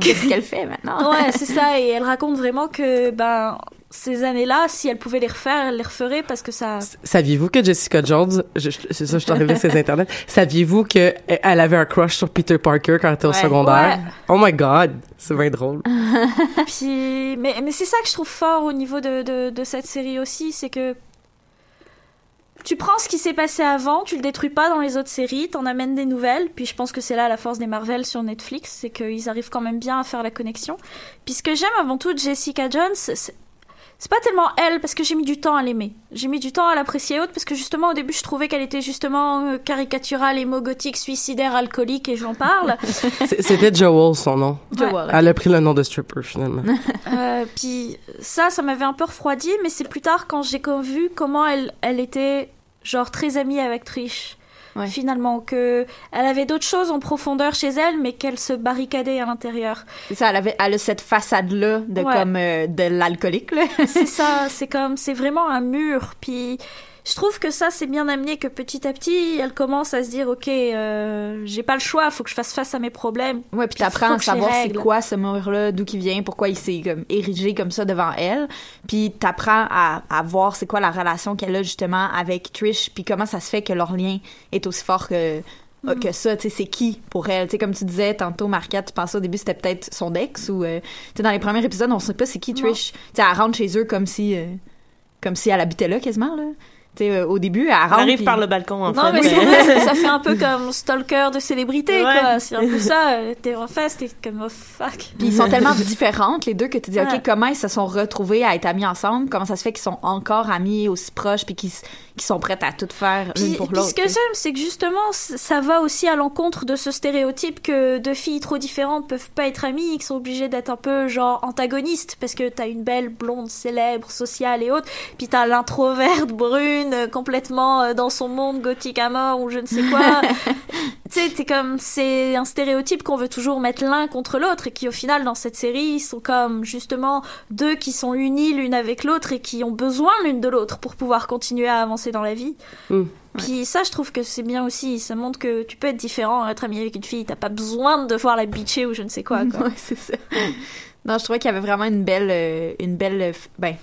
Speaker 2: Qu'est-ce qu'elle fait maintenant?
Speaker 3: ouais, c'est ça, et elle raconte vraiment que ben ces années-là, si elle pouvait les refaire, elle les referait parce que ça.
Speaker 1: Saviez-vous que Jessica Jones, c'est ça, je suis en train de lire ses internets, (laughs) saviez-vous que elle avait un crush sur Peter Parker quand elle était au secondaire?
Speaker 3: Ouais.
Speaker 1: Oh my god, c'est bien drôle. (laughs)
Speaker 3: Puis, mais, mais c'est ça que je trouve fort au niveau de, de, de cette série aussi, c'est que tu prends ce qui s'est passé avant, tu le détruis pas dans les autres séries, t'en amènes des nouvelles, puis je pense que c'est là la force des Marvel sur Netflix, c'est qu'ils arrivent quand même bien à faire la connexion. Puis ce que j'aime avant tout Jessica Jones, c'est pas tellement elle, parce que j'ai mis du temps à l'aimer. J'ai mis du temps à l'apprécier haute, parce que justement au début je trouvais qu'elle était justement euh, caricaturale, émo-gothique, suicidaire, alcoolique, et j'en parle. (laughs)
Speaker 1: C'était Joel, son nom.
Speaker 3: Joel, ok.
Speaker 1: Elle a pris le nom de stripper, finalement. (laughs)
Speaker 3: Euh, puis ça, ça m'avait un peu refroidi, mais c'est plus tard quand j'ai comme vu comment elle, elle était genre très amie avec Trish. Finalement, que elle avait d'autres choses en profondeur chez elle, mais qu'elle se barricadait à l'intérieur.
Speaker 2: C'est ça, elle, avait, elle a cette façade-là de
Speaker 3: Ouais.
Speaker 2: comme euh, de l'alcoolique, là.
Speaker 3: c'est (laughs) ça, c'est comme, c'est vraiment un mur. Puis je trouve que ça, c'est bien amené que petit à petit, elle commence à se dire, ok, euh, j'ai pas le choix, faut que je fasse face à mes problèmes.
Speaker 2: Ouais, puis t'apprends à savoir c'est quoi ce mur-là, d'où il vient, pourquoi il s'est comme érigé comme ça devant elle. Puis t'apprends à, à voir c'est quoi la relation qu'elle a justement avec Trish, puis comment ça se fait que leur lien est aussi fort que
Speaker 3: Mm.
Speaker 2: que ça, tu sais, c'est qui pour elle? Tu sais, comme tu disais tantôt, Marquette, tu pensais au début c'était peut-être son ex ou, euh, tu sais, dans les premiers épisodes, on sait pas c'est qui Trish. Tu sais, elle rentre chez eux comme si, euh, comme si elle habitait là quasiment, là. Tu sais, euh, au début, elle rentre.
Speaker 4: arrive par le balcon, en
Speaker 3: Non,
Speaker 4: fait.
Speaker 3: mais c'est vrai, (laughs) ça fait un peu comme stalker de célébrité,
Speaker 4: Ouais.
Speaker 3: quoi. C'est un peu ça. euh, T'es en face, t'es comme, oh fuck.
Speaker 2: Puis ils sont tellement différentes, les deux, que tu dis,
Speaker 3: Ouais.
Speaker 2: OK, comment ils se sont retrouvés à être amis ensemble? Comment ça se fait qu'ils sont encore amis aussi proches, puis qu'ils qu'ils sont prêts à tout faire l'une
Speaker 3: Puis,
Speaker 2: pour l'autre?
Speaker 3: ce que j'aime, c'est que justement, ça va aussi à l'encontre de ce stéréotype que deux filles trop différentes peuvent pas être amies, qui sont obligées d'être un peu genre antagonistes, parce que t'as une belle blonde célèbre, sociale et autres, puis t'as l'introverte brune, euh, complètement euh, dans son monde gothique à mort ou je ne sais quoi. (laughs) tu sais, comme, c'est un stéréotype qu'on veut toujours mettre l'un contre l'autre et qui au final dans cette série sont comme justement deux qui sont unis l'une avec l'autre et qui ont besoin l'une de l'autre pour pouvoir continuer à avancer dans la vie.
Speaker 1: Mm.
Speaker 3: Puis ça, je trouve que c'est bien aussi. Ça montre que tu peux être différent, être ami avec une fille. T'as pas besoin de devoir la bitcher ou je ne sais quoi. quoi. (laughs)
Speaker 2: Ouais, c'est ça. Non, je trouvais qu'il y avait vraiment une belle, euh, une belle, ben,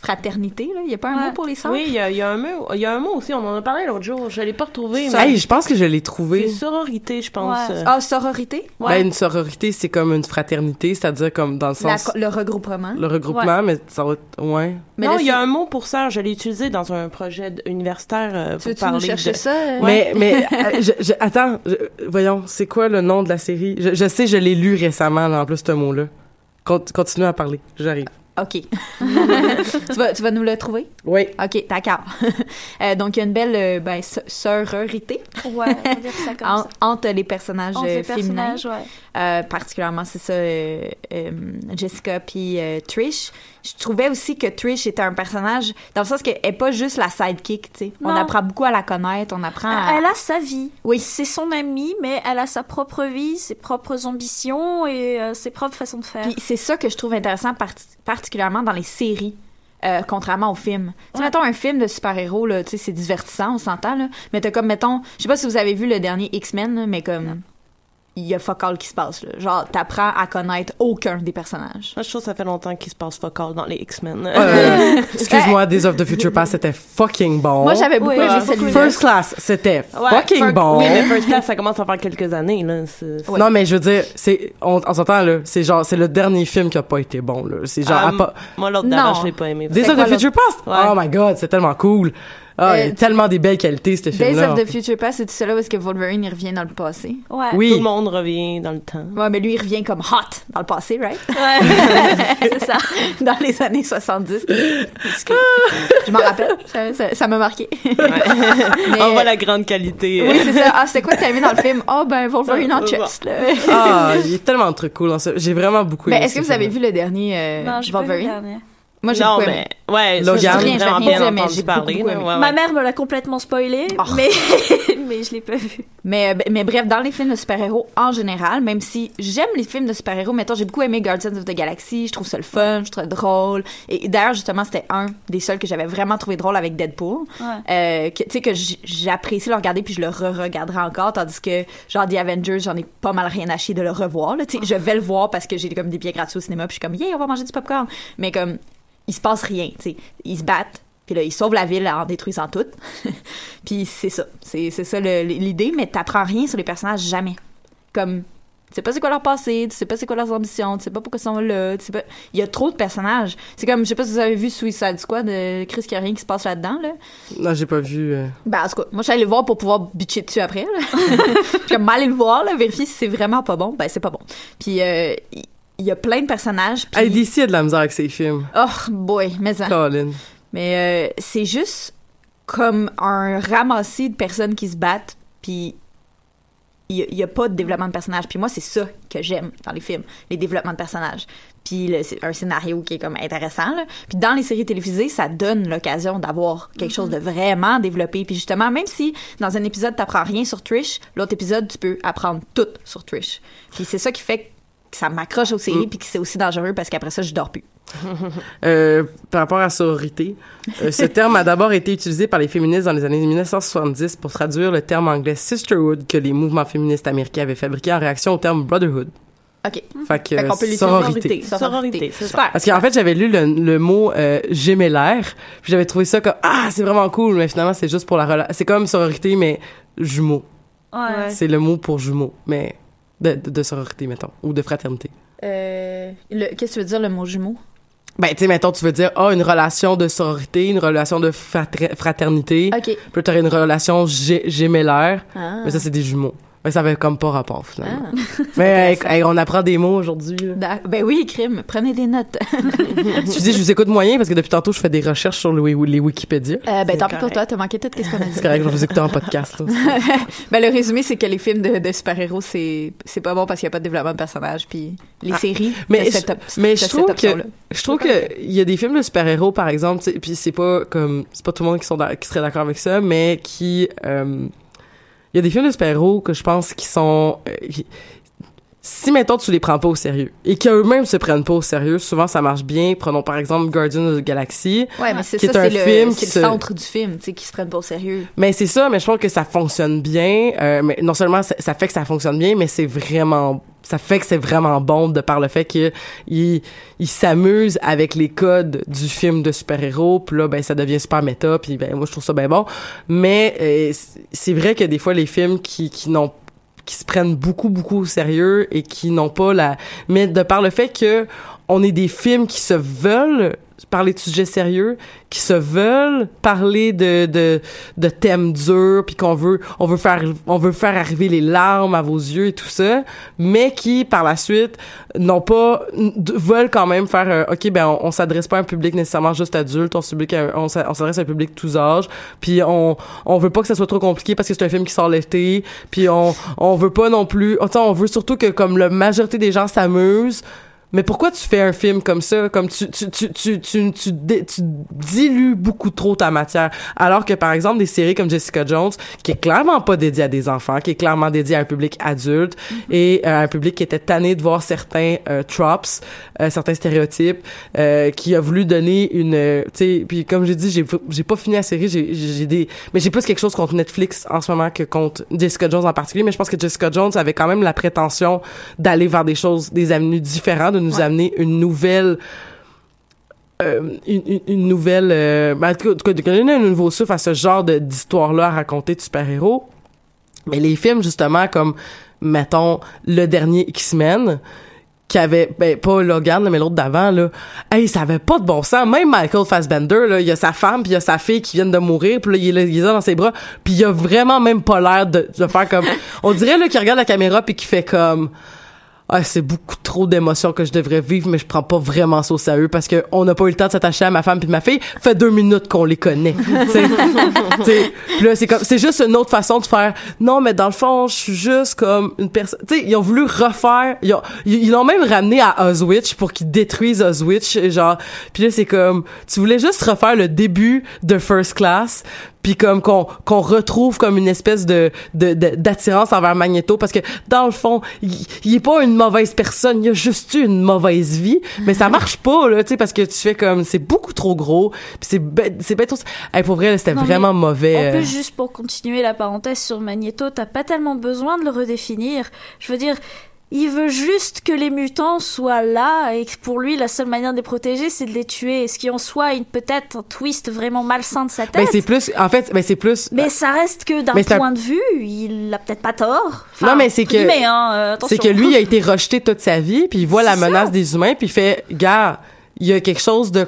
Speaker 2: fraternité, là. Il y a pas un mot pour les sœurs?
Speaker 4: Oui, il y a, il y a un mot. Il y a un mot aussi. On en a parlé l'autre jour. Je l'ai pas retrouvé.
Speaker 1: Hey, je pense que je l'ai trouvé.
Speaker 4: C'est sororité, je pense.
Speaker 2: Ouais.
Speaker 4: Euh,
Speaker 2: Ah, sororité?
Speaker 1: Ben, une sororité, c'est comme une fraternité, c'est-à-dire comme dans le sens...
Speaker 2: le regroupement.
Speaker 1: le regroupement,
Speaker 2: Ouais.
Speaker 1: mais ça va... Ouais.
Speaker 2: Mais
Speaker 4: non, il y a un mot pour ça. Je l'ai utilisé dans un projet universitaire euh, pour
Speaker 2: veux-tu nous
Speaker 4: parler
Speaker 2: chercher
Speaker 4: de...
Speaker 2: ça, euh?
Speaker 1: Mais, (laughs) mais euh, je, je- attends, je- voyons, c'est quoi le nom de la série? Je, je sais, je l'ai lu récemment, là, en plus, ce mot-là. Con- continue à parler, j'arrive.
Speaker 2: OK. (laughs) tu, vas, tu vas nous le trouver?
Speaker 1: Oui.
Speaker 2: OK, d'accord. (laughs) Euh, donc, il y a une belle euh, ben, sororité
Speaker 3: Ouais, on va dire ça (laughs) comme
Speaker 2: en-
Speaker 3: ça.
Speaker 2: entre les personnages
Speaker 3: Entre
Speaker 2: euh,
Speaker 3: les
Speaker 2: féminins.
Speaker 3: personnages, ouais.
Speaker 2: Euh, particulièrement, c'est ça, euh, euh, Jessica puis euh, Trish. Je trouvais aussi que Trish était un personnage, dans le sens qu'elle est pas juste la sidekick, tu sais. On apprend beaucoup à la connaître, on apprend à...
Speaker 3: Elle a sa vie.
Speaker 2: Oui.
Speaker 3: C'est son amie, mais elle a sa propre vie, ses propres ambitions et euh, ses propres façons de faire.
Speaker 2: Puis c'est ça que je trouve intéressant, par- particulièrement dans les séries. euh, contrairement aux films. Tu mettons un film de super-héros, là, tu sais, c'est divertissant, on s'entend, là. Mais t'as comme, mettons, je sais pas si vous avez vu le dernier X-Men, mais comme, il y a fuck all qui se passe, là. Genre, t'apprends à connaître aucun des personnages.
Speaker 4: Moi, je trouve que ça fait longtemps qu'il se passe focal dans les X-Men.
Speaker 1: Euh, (laughs) (laughs) Excuse-moi, Days of the Future Past, c'était fucking bon.
Speaker 2: Moi, j'avais beaucoup
Speaker 4: Oui,
Speaker 2: aimé.
Speaker 1: First Class, c'était
Speaker 4: Ouais,
Speaker 1: fucking bon.
Speaker 4: Oui, mais First Class, ça commence à faire quelques années, là.
Speaker 1: Non, mais je veux dire, c'est, on, on s'entend, là, c'est genre, c'est le dernier film qui a pas été bon, là. C'est genre,
Speaker 4: Ah,
Speaker 1: à pas-
Speaker 4: Moi, l'autre
Speaker 2: Non.
Speaker 4: d'avant, je l'ai pas aimé.
Speaker 1: Days of the Future Past?
Speaker 4: Ouais.
Speaker 1: Oh my god, c'est tellement cool. Ah, il y a
Speaker 2: Euh,
Speaker 1: tellement des belles qualités, ce
Speaker 2: Days
Speaker 1: film-là.
Speaker 2: of the Future Past, c'est celui-là où est-ce que Wolverine, il revient dans le passé.
Speaker 3: Ouais.
Speaker 1: Oui.
Speaker 4: Tout le monde revient dans le temps.
Speaker 2: Ouais, mais lui, il revient comme hot dans le passé, right? (laughs)
Speaker 3: c'est ça.
Speaker 2: dans les années 70. Excuse. (laughs) je m'en rappelle. Ça- m'a marqué. Mais-
Speaker 4: On voit la grande qualité.
Speaker 2: Oui, c'est ça. Ah, c'était quoi que t'as aimé dans le film? Ah, ben, Wolverine en chest, là.
Speaker 1: Ah, il y a tellement de trucs cool dans ça. J'ai vraiment beaucoup
Speaker 2: Mais
Speaker 1: aimé
Speaker 2: est-ce que vous avez vu le dernier euh,
Speaker 3: Non, j'ai pas vu le
Speaker 2: Wolverine?
Speaker 3: dernier.
Speaker 2: Moi, j'ai
Speaker 4: non, mais, ouais,
Speaker 1: Logan.
Speaker 4: j'ai vraiment
Speaker 2: rien
Speaker 4: bien entendu
Speaker 2: j'ai
Speaker 4: parler. ouais,
Speaker 3: Ma mère me l'a complètement spoilé,
Speaker 2: Oh.
Speaker 3: mais (laughs) mais je l'ai pas vu.
Speaker 2: Mais, mais bref, dans les films de super-héros en général, même si j'aime les films de super-héros, mettons, j'ai beaucoup aimé Guardians of the Galaxy, je trouve ça le fun, je trouve ça drôle. Et d'ailleurs, justement, c'était un des seuls que j'avais vraiment trouvé drôle avec Deadpool. Euh, tu sais, que j- j'ai apprécié le regarder puis je le re-regarderai encore, tandis que, genre, The Avengers, j'en ai pas mal rien à chier de le revoir, là. Tu sais, je vais le voir parce que j'ai comme des billets gratuits au cinéma puis je suis comme, yeah, on va manger du popcorn. Mais comme, il se passe rien, tu sais. Ils se battent. Puis là, ils sauvent la ville en détruisant tout. (laughs) puis c'est ça. C'est c'est ça l'idée, mais t'apprends rien sur les personnages jamais. Comme, tu sais pas c'est quoi leur passé, tu sais pas c'est quoi leurs ambitions, tu sais pas pourquoi ils sont là, tu sais pas... Il y a trop de personnages. C'est comme, je sais pas si vous avez vu Suicide Squad de Chris qui a rien qui se passe là-dedans, là.
Speaker 1: Non, j'ai pas vu. euh.
Speaker 2: Ben, en tout cas, moi, je suis allée le voir pour pouvoir bitcher dessus après, là. (laughs) je suis comme, aller le voir, là, vérifier si c'est vraiment pas bon. Ben, c'est pas bon. Puis, euh, il y a plein de personnages. Puis...
Speaker 1: Hey, DC a de la misère avec ses films.
Speaker 2: Oh, boy, mais ça.
Speaker 1: Colin.
Speaker 2: Mais euh, c'est juste comme un ramassis de personnes qui se battent, puis il n'y a, pas de développement de personnage. Puis moi, c'est ça que j'aime dans les films, les développements de personnages. Puis c'est un scénario qui est comme intéressant. Là. Puis dans les séries télévisées, ça donne l'occasion d'avoir quelque chose de vraiment développé. Puis justement, même si dans un épisode, tu n'apprends rien sur Trish, l'autre épisode, tu peux apprendre tout sur Trish. Puis c'est ça qui fait que ça m'accroche aux séries, puis que c'est aussi dangereux parce qu'après ça, je dors plus. (laughs)
Speaker 1: Euh, par rapport à sororité, euh, ce (laughs) terme a d'abord été utilisé par les féministes dans les années 1970 pour traduire le terme anglais sisterhood que les mouvements féministes américains avaient fabriqué en réaction au terme brotherhood.
Speaker 2: OK.
Speaker 1: Fait que
Speaker 2: Fait qu'on peut
Speaker 1: sororité.
Speaker 2: Sororité.
Speaker 4: c'est
Speaker 2: Super.
Speaker 1: Parce qu'en fait, j'avais lu le, le mot euh, gémellaire, puis j'avais trouvé ça comme ah, c'est vraiment cool, mais finalement c'est juste pour la relation. C'est comme sororité mais jumeaux.
Speaker 3: Ouais.
Speaker 1: C'est le mot pour jumeaux, mais de, de, de sororité mettons ou de fraternité.
Speaker 2: Euh, Qu'est-ce que tu veux dire, le mot jumeau?
Speaker 1: Ben, tu sais, mettons, tu veux dire, ah, une relation de sororité, une relation de fraternité.
Speaker 2: OK.
Speaker 1: Puis t'aurais une relation gé- gémellaire.
Speaker 2: Ah.
Speaker 1: Mais ça, c'est des jumeaux. Mais ça avait comme pas rapport, finalement.
Speaker 2: Ah. (laughs)
Speaker 1: Mais hey, hey, on apprend des mots aujourd'hui.
Speaker 2: D'ac- Ben oui, crime. Prenez des notes. (laughs)
Speaker 1: Tu dis, je vous écoute moyen parce que depuis tantôt, je fais des recherches sur le les Wikipédia.
Speaker 2: Euh, ben, tant pis pour toi, t'as manqué tout ce qu'on a dit?
Speaker 1: C'est correct, je vais vous écouter en podcast. là. (laughs)
Speaker 2: ben, le résumé, c'est que les films de, de super-héros, c'est c'est pas bon parce qu'il n'y a pas de développement de personnage. Puis les
Speaker 1: Ah.
Speaker 2: séries,
Speaker 1: Mais, je,
Speaker 2: cette op-
Speaker 1: mais je trouve que je trouve que il y a des films de super-héros par exemple, puis c'est pas comme c'est pas tout le monde qui sont d'a- qui serait d'accord avec ça, mais qui euh, il y a des films de super-héros que je pense qui sont euh, qui- si mettons tu les prends pas au sérieux et qu'eux-mêmes se prennent pas au sérieux, souvent ça marche bien. Prenons par exemple Guardians of the Galaxy.
Speaker 2: Ouais, mais c'est
Speaker 1: qui
Speaker 2: ça,
Speaker 1: est un
Speaker 2: c'est le,
Speaker 1: film
Speaker 2: c'est
Speaker 1: qui
Speaker 2: le
Speaker 1: se-
Speaker 2: centre du film, tu sais, qui se prennent pas au sérieux.
Speaker 1: Mais c'est ça, mais je trouve que ça fonctionne bien. Euh, mais non seulement ça, ça fait que ça fonctionne bien, mais c'est vraiment, ça fait que c'est vraiment bon de par le fait que il, il s'amuse avec les codes du film de super-héros. Puis là, ben ça devient super méta. Puis ben moi je trouve ça bien bon. Mais euh, c'est vrai que des fois les films qui qui n'ont qui se prennent beaucoup beaucoup au sérieux et qui n'ont pas la mais de par le fait que on est des films qui se veulent parler de sujets sérieux, qui se veulent parler de de, de thèmes durs, puis qu'on veut on veut faire on veut faire arriver les larmes à vos yeux et tout ça, mais qui par la suite n'ont pas veulent quand même faire euh, ok ben on, on s'adresse pas à un public nécessairement juste adulte, on s'adresse à, un public tous âges, puis on on veut pas que ça soit trop compliqué parce que c'est un film qui sort l'été, puis on on veut pas non plus, sais, on veut surtout que comme la majorité des gens s'amusent. Mais pourquoi tu fais un film comme ça? Comme tu, tu, tu, tu, tu, tu, tu dilues beaucoup trop ta matière. Alors que, par exemple, des séries comme Jessica Jones, qui est clairement pas dédiée à des enfants, qui est clairement dédiée à un public adulte et euh, un public qui était tanné de voir certains euh, tropes, euh, certains stéréotypes, euh, qui a voulu donner une, euh, tu sais, puis comme j'ai dit, j'ai, j'ai pas fini la série, j'ai, j'ai des, mais j'ai plus quelque chose contre Netflix en ce moment que contre Jessica Jones en particulier, mais je pense que Jessica Jones avait quand même la prétention d'aller vers des choses, des avenues différentes, de nous amener une nouvelle euh, une, nouvelle euh, ben, en tout cas, de donner un nouveau souffle à ce genre de d'histoire-là à raconter de super-héros. Mais les films, justement, comme, mettons, le dernier X-Men, qui avait, ben, pas Logan, là, mais l'autre d'avant, là, hey, ça avait pas de bon sens. Même Michael Fassbender, là, il y a sa femme, puis il y a sa fille qui viennent de mourir, puis là, il est là, il est là dans ses bras, puis il a vraiment même pas l'air de, de faire comme... (laughs) On dirait, là, qu'il regarde la caméra, puis qu'il fait comme... ah, c'est beaucoup trop d'émotions que je devrais vivre, mais je prends pas vraiment ça au sérieux parce que on n'a pas eu le temps de s'attacher à ma femme puis ma fille. Fait deux minutes qu'on les connaît. tu sais. (laughs) Tu sais. Puis là, c'est comme, c'est juste une autre façon de faire. Non, mais dans le fond, je suis juste comme une personne. Tu sais, ils ont voulu refaire. Ils ont, ils l'ont même ramené à Oswitch pour qu'ils détruisent Oswitch, genre. Puis là, c'est comme, tu voulais juste refaire le début de First Class puis comme qu'on qu'on retrouve comme une espèce de de- de- d'attirance envers Magneto parce que dans le fond il, est pas une mauvaise personne il a juste eu une mauvaise vie mais ça marche pas là tu sais parce que tu fais comme c'est beaucoup trop gros puis c'est bête- c'est bête. Hey, pour vrai c'était vraiment mauvais
Speaker 3: En
Speaker 1: euh.
Speaker 3: plus, juste pour continuer la parenthèse sur Magneto, t'as pas tellement besoin de le redéfinir. Je veux dire, il veut juste que les mutants soient là et que pour lui, la seule manière de les protéger, c'est de les tuer. Ce qui en soit une peut-être un twist vraiment malsain de sa tête.
Speaker 1: ben c'est plus en fait ben c'est plus
Speaker 3: Mais ça reste que d'un
Speaker 1: Mais un-
Speaker 3: point de vue, il a peut-être pas tort. Enfin,
Speaker 1: non mais c'est que
Speaker 3: hein, euh,
Speaker 1: c'est que lui il a (laughs) été rejeté toute sa vie puis il voit la menace des humains puis il fait gars il y a quelque chose de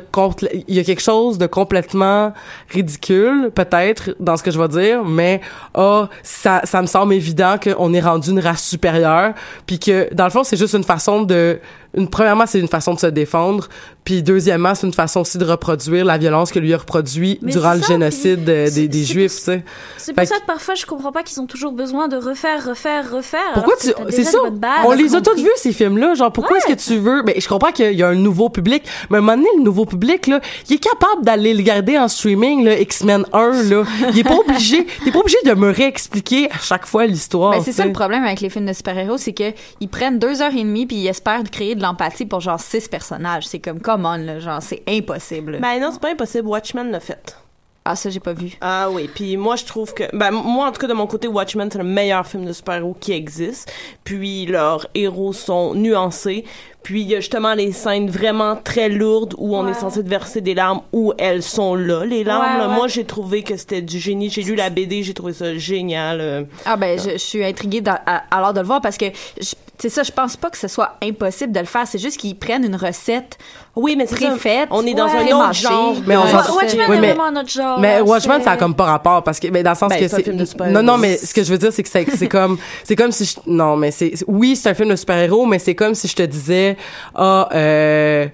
Speaker 1: il y a quelque chose de complètement ridicule peut-être dans ce que je vais dire mais ah ça ça me semble évident qu'on est rendu une race supérieure puis que dans le fond c'est juste une façon de une premièrement c'est une façon de se défendre puis deuxièmement c'est une façon aussi de reproduire la violence que lui a reproduit
Speaker 3: Mais
Speaker 1: durant le
Speaker 3: ça,
Speaker 1: génocide des, des juifs tu sais.
Speaker 3: C'est pour ça
Speaker 1: que-
Speaker 3: parfois je comprends pas qu'ils ont toujours besoin de refaire, refaire, refaire.
Speaker 1: pourquoi tu c'est ça on les a tous vus ces films là genre pourquoi est-ce que tu veux mais je comprends qu'il y a un nouveau public mais à un moment donné le nouveau public là il est capable d'aller le regarder en streaming là X-Men 1 là. Il est pas (laughs) obligé t'es pas obligé de me réexpliquer à chaque fois l'histoire
Speaker 2: Ben, c'est ça le problème avec les films de super-héros, c'est que ils prennent deux heures et demie puis ils espèrent créer de l'empathie pour genre six personnages. C'est comme, come on, là, genre, c'est impossible.
Speaker 4: Ben non, c'est pas impossible. Watchmen l'a fait.
Speaker 2: Ah, ça, j'ai pas vu.
Speaker 4: Ah oui, puis moi, je trouve que... Ben, moi, en tout cas, de mon côté, Watchmen, c'est le meilleur film de super-héros qui existe. Puis, leurs héros sont nuancés. Puis, il y a justement les scènes vraiment très lourdes où on est censé verser des larmes, où elles sont là, les larmes.
Speaker 2: Ouais,
Speaker 4: là.
Speaker 2: ouais.
Speaker 4: Moi, j'ai trouvé que c'était du génie. J'ai lu la BD, j'ai trouvé ça génial. euh.
Speaker 2: Ah ben, je, je suis intriguée à- alors de le voir parce que je- c'est ça, je pense pas que ce soit impossible de le faire. C'est juste qu'ils prennent une recette
Speaker 4: oui, mais
Speaker 2: préfaite,
Speaker 4: On est dans un autre genre.
Speaker 1: mais on
Speaker 3: Watchmen
Speaker 1: oui,
Speaker 3: est
Speaker 1: mais-
Speaker 3: vraiment un autre genre.
Speaker 1: mais Watchmen ça a comme pas rapport parce que mais dans le sens
Speaker 4: Ben,
Speaker 1: que
Speaker 4: c'est un
Speaker 1: c'est
Speaker 4: film de super-héros.
Speaker 1: non non mais ce que je veux dire c'est que c'est c'est (laughs) comme c'est comme si je, non mais c'est c'est- oui c'est un film de super-héros mais c'est comme si je te disais ah euh,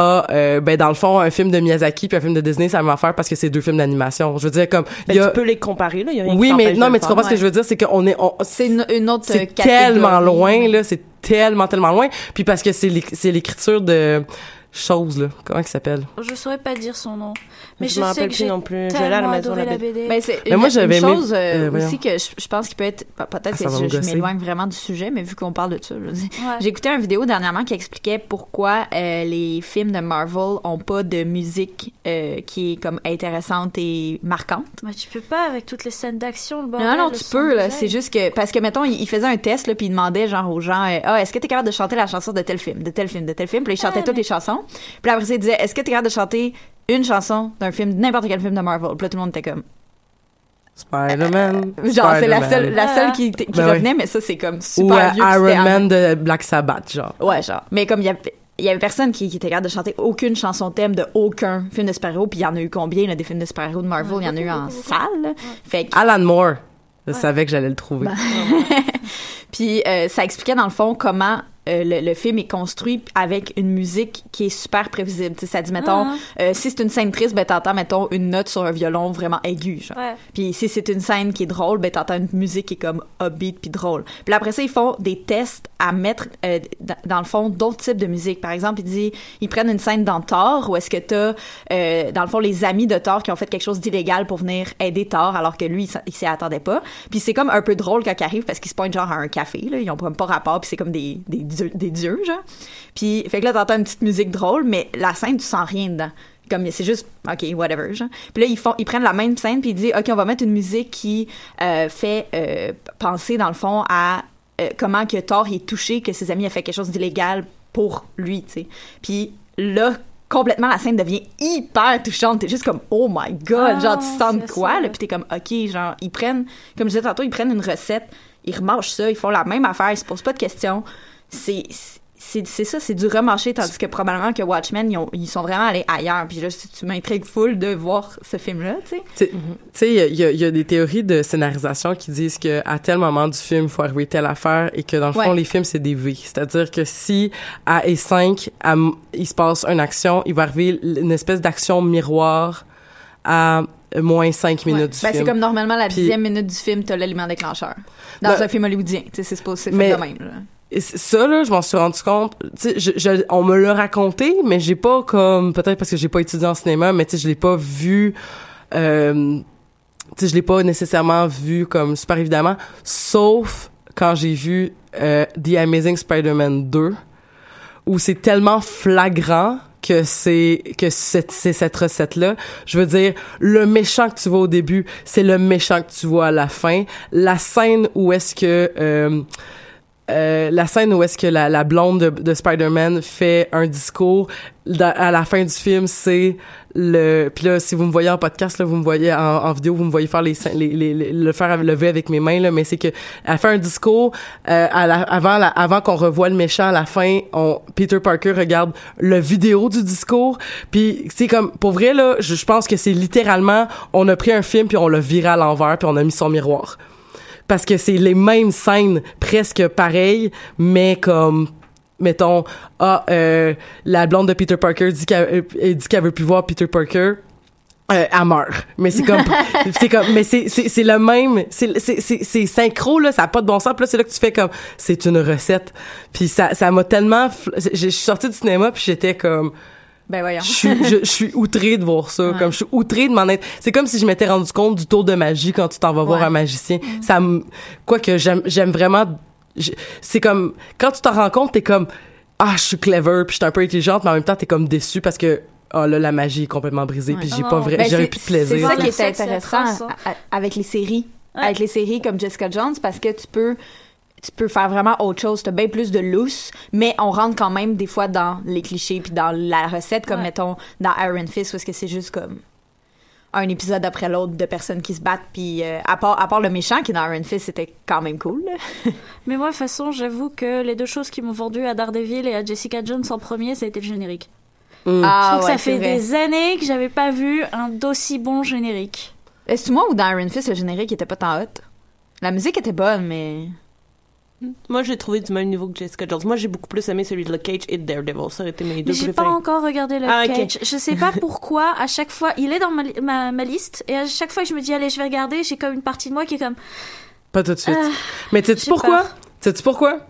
Speaker 1: ah euh, ben dans le fond un film de Miyazaki puis un film de Disney ça va faire parce que c'est deux films d'animation je veux dire comme
Speaker 4: Ben,
Speaker 1: il y a
Speaker 4: tu peux les comparer, là. Il y a rien qui
Speaker 1: oui mais non mais tu comprends ce que je veux dire c'est qu'on est on,
Speaker 2: C'est une, une autre
Speaker 1: c'est tellement loin là c'est tellement tellement loin puis parce que c'est l'écriture de choses là comment il s'appelle?
Speaker 3: Je saurais pas dire son nom. Mais
Speaker 4: Je
Speaker 3: je,
Speaker 4: me
Speaker 3: sais
Speaker 4: rappelle
Speaker 3: que
Speaker 4: plus non plus. Je l'ai à la maison, la
Speaker 3: la
Speaker 4: BD.
Speaker 3: BD.
Speaker 2: Ben, c'est
Speaker 1: Mais
Speaker 2: une,
Speaker 1: moi, j'avais
Speaker 2: une chose euh,
Speaker 1: euh,
Speaker 2: aussi que je, je pense qu'il peut être pe- peut-être
Speaker 1: Ah,
Speaker 2: que je, m'éloigne vraiment du sujet mais vu qu'on parle de ça je veux dire.
Speaker 3: Ouais.
Speaker 2: j'ai écouté une vidéo dernièrement qui expliquait pourquoi euh, les films de Marvel ont pas de musique euh, qui est comme intéressante et marquante
Speaker 3: Mais tu peux pas avec toutes les scènes d'action, le bordel.
Speaker 2: non, non, tu peux, là. C'est juste que, parce que, mettons, il, il faisait un test, là, puis il demandait, genre, aux gens, euh, ah, est-ce que t'es capable de chanter la chanson de tel film, de tel film, de tel film? Puis là, il chantait
Speaker 3: Ouais,
Speaker 2: toutes
Speaker 3: mais-
Speaker 2: les chansons. Puis après, il disait, est-ce que t'es capable de chanter une chanson d'un film, n'importe quel film de Marvel? Puis là, tout le monde était comme,
Speaker 1: Spider-Man (laughs)
Speaker 2: genre, c'est la seule, la seule qui, qui
Speaker 1: Ben
Speaker 2: revenait, mais ça, c'est comme
Speaker 1: ou
Speaker 2: super
Speaker 1: euh,
Speaker 2: vieux.
Speaker 1: Iron
Speaker 2: avant.
Speaker 1: Man de Black Sabbath genre
Speaker 2: Ouais, genre. Mais comme il y avait, il y avait personne qui, qui était capable de chanter aucune chanson thème de aucun film de super-héros, puis il y en a eu combien, là, des films de super-héros de Marvel? Il y en a eu en salle, là. Fait que,
Speaker 1: Alan Moore je savais que j'allais le trouver (laughs)
Speaker 2: Puis euh, ça expliquait dans le fond comment euh, le, le film est construit avec une musique qui est super prévisible. Tu sais, ça dit, mettons,
Speaker 3: Ah.
Speaker 2: euh, si c'est une scène triste, ben t'entends, mettons, une note sur un violon vraiment aigu, genre.
Speaker 3: Ouais.
Speaker 2: Puis si c'est une scène qui est drôle, ben t'entends une musique qui est comme upbeat puis drôle. Puis après ça, ils font des tests à mettre euh, dans, dans le fond d'autres types de musique. Par exemple, ils disent, ils prennent une scène dans Thor où est-ce que t'as dans le fond les amis de Thor qui ont fait quelque chose d'illégal pour venir aider Thor alors que lui il s'y attendait pas. Puis c'est comme un peu drôle quand ils arrivent parce qu'ils se pointent genre à un café là, ils ont pas rapport puis c'est comme des des dieux, des dieux genre. Puis fait que là t'entends une petite musique drôle mais la scène tu sens rien dedans. Comme c'est juste ok whatever genre. Puis là ils font ils prennent la même scène puis ils disent ok on va mettre une musique qui euh, fait euh, penser dans le fond à euh, comment que Thor est touché que ses amis a fait quelque chose d'illégal pour lui tu sais. Puis là complètement la scène devient hyper touchante. T'es juste comme oh my god
Speaker 3: Ah,
Speaker 2: genre tu sens de quoi
Speaker 3: ça.
Speaker 2: là? Puis t'es comme ok genre ils prennent comme je disais tantôt ils prennent une recette ils remâchent ça ils font la même affaire ils se posent pas de questions c'est ça, c'est du remarché, tandis que probablement que Watchmen, ils, ont- ils sont vraiment allés ailleurs. Puis là, si tu m'intrigues full de voir ce film-là, tu sais.
Speaker 1: Tu sais- il y a- des théories de scénarisation qui disent que à tel moment du film, il faut arriver telle affaire et que dans le fond,
Speaker 2: Ouais.
Speaker 1: les films, c'est des V. C'est-à-dire que si à E5, à m- il se passe une action, il va arriver une espèce d'action miroir à moins 5 minutes
Speaker 2: Ouais.
Speaker 1: du
Speaker 2: Ben,
Speaker 1: film.
Speaker 2: c'est comme normalement la dixième minute du film, t'as l'élément déclencheur. Dans
Speaker 1: Ben-
Speaker 2: un film hollywoodien, tu sais, c'est supposé c'est fait de même. Là.
Speaker 1: Ça là, je m'en suis rendu compte. Tu sais, on me l'a raconté, mais j'ai pas comme peut-être parce que j'ai pas étudié en cinéma, mais tu sais, je l'ai pas vu. Euh, tu sais, je l'ai pas nécessairement vu comme super évidemment, sauf quand j'ai vu euh, The Amazing Spider-Man 2, où c'est tellement flagrant que c'est que c'est cette recette là je veux dire le méchant que tu vois au début c'est le méchant que tu vois à la fin la scène où est-ce que euh, euh, la scène où est-ce que la, blonde de, de Spider-Man fait un discours à la fin du film c'est le puis là si vous me voyez en podcast là vous me voyez en, vidéo vous me voyez faire les, le faire lever avec mes mains là mais c'est que elle fait un discours euh, avant qu'on revoie le méchant à la fin Peter Parker regarde le vidéo du discours puis c'est comme pour vrai là je, je pense que c'est littéralement on a pris un film puis on l'a viré à l'envers puis on a mis son miroir parce que c'est les mêmes scènes presque pareilles, mais comme mettons ah euh, la blonde de Peter Parker dit qu'elle euh, dit qu'elle veut plus voir Peter Parker euh, elle meurt. Mais c'est comme (laughs) c'est comme mais c'est c'est c'est le même c'est c'est c'est c'est synchro là ça a pas de bon sens. Puis là c'est là que tu fais comme c'est une recette. Puis ça ça m'a tellement je suis sortie du cinéma puis j'étais comme
Speaker 2: Ben voyons.
Speaker 1: je suis, je, je suis outrée de voir ça. Comme je suis outrée de m'en être. C'est comme si je m'étais rendu compte du tour de magie quand tu t'en vas voir un magicien. Ça me, quoi que j'aime, j'aime vraiment. C'est comme quand tu t'en rends compte, t'es comme ah je suis clever puis je suis un peu intelligente, mais en même temps t'es comme déçu parce que oh là la magie est complètement brisée puis j'ai pas vrai,
Speaker 2: Ben,
Speaker 1: j'aurais
Speaker 2: c'est-
Speaker 1: plus de plaisir.
Speaker 2: C'est ça qui est intéressant avec les séries. Avec les séries comme Jessica Jones, parce que tu peux tu peux faire vraiment autre chose. T'as bien plus de lousse, mais on rentre quand même des fois dans les clichés puis dans la recette, comme
Speaker 3: Ouais.
Speaker 2: mettons dans Iron Fist, où est-ce que c'est juste comme un épisode après l'autre de personnes qui se battent, puis euh, à, part, à part le méchant qui est dans Iron Fist, c'était quand même cool. (laughs)
Speaker 3: Mais moi, de toute façon, j'avoue que les deux choses qui m'ont vendu à Daredevil et à Jessica Jones en premier, ça a été le générique.
Speaker 1: Mm.
Speaker 2: Ah,
Speaker 3: je trouve
Speaker 2: ouais,
Speaker 3: que ça fait
Speaker 2: vrai.
Speaker 3: des années que j'avais pas vu un d'aussi bon générique.
Speaker 2: Est-ce que moi ou dans Iron Fist, le générique était pas tant hot? La musique était bonne, mais...
Speaker 4: Moi, j'ai trouvé du même niveau que Jessica Jones. Moi, j'ai beaucoup plus aimé celui de Luke Cage et de Daredevil. Ça aurait été mes deux
Speaker 3: Mais j'ai
Speaker 4: préférés.
Speaker 3: pas encore regardé le
Speaker 4: Ah, ok.
Speaker 3: Cage. Je sais pas pourquoi, à chaque fois, il est dans ma, ma, ma liste, et à chaque fois que je me dis, allez, je vais regarder, j'ai comme une partie de moi qui est comme,
Speaker 1: Pas tout de suite.
Speaker 3: Ah,
Speaker 1: mais sais-tu
Speaker 3: j'ai
Speaker 1: pourquoi?
Speaker 3: peur.
Speaker 1: Sais-tu pourquoi?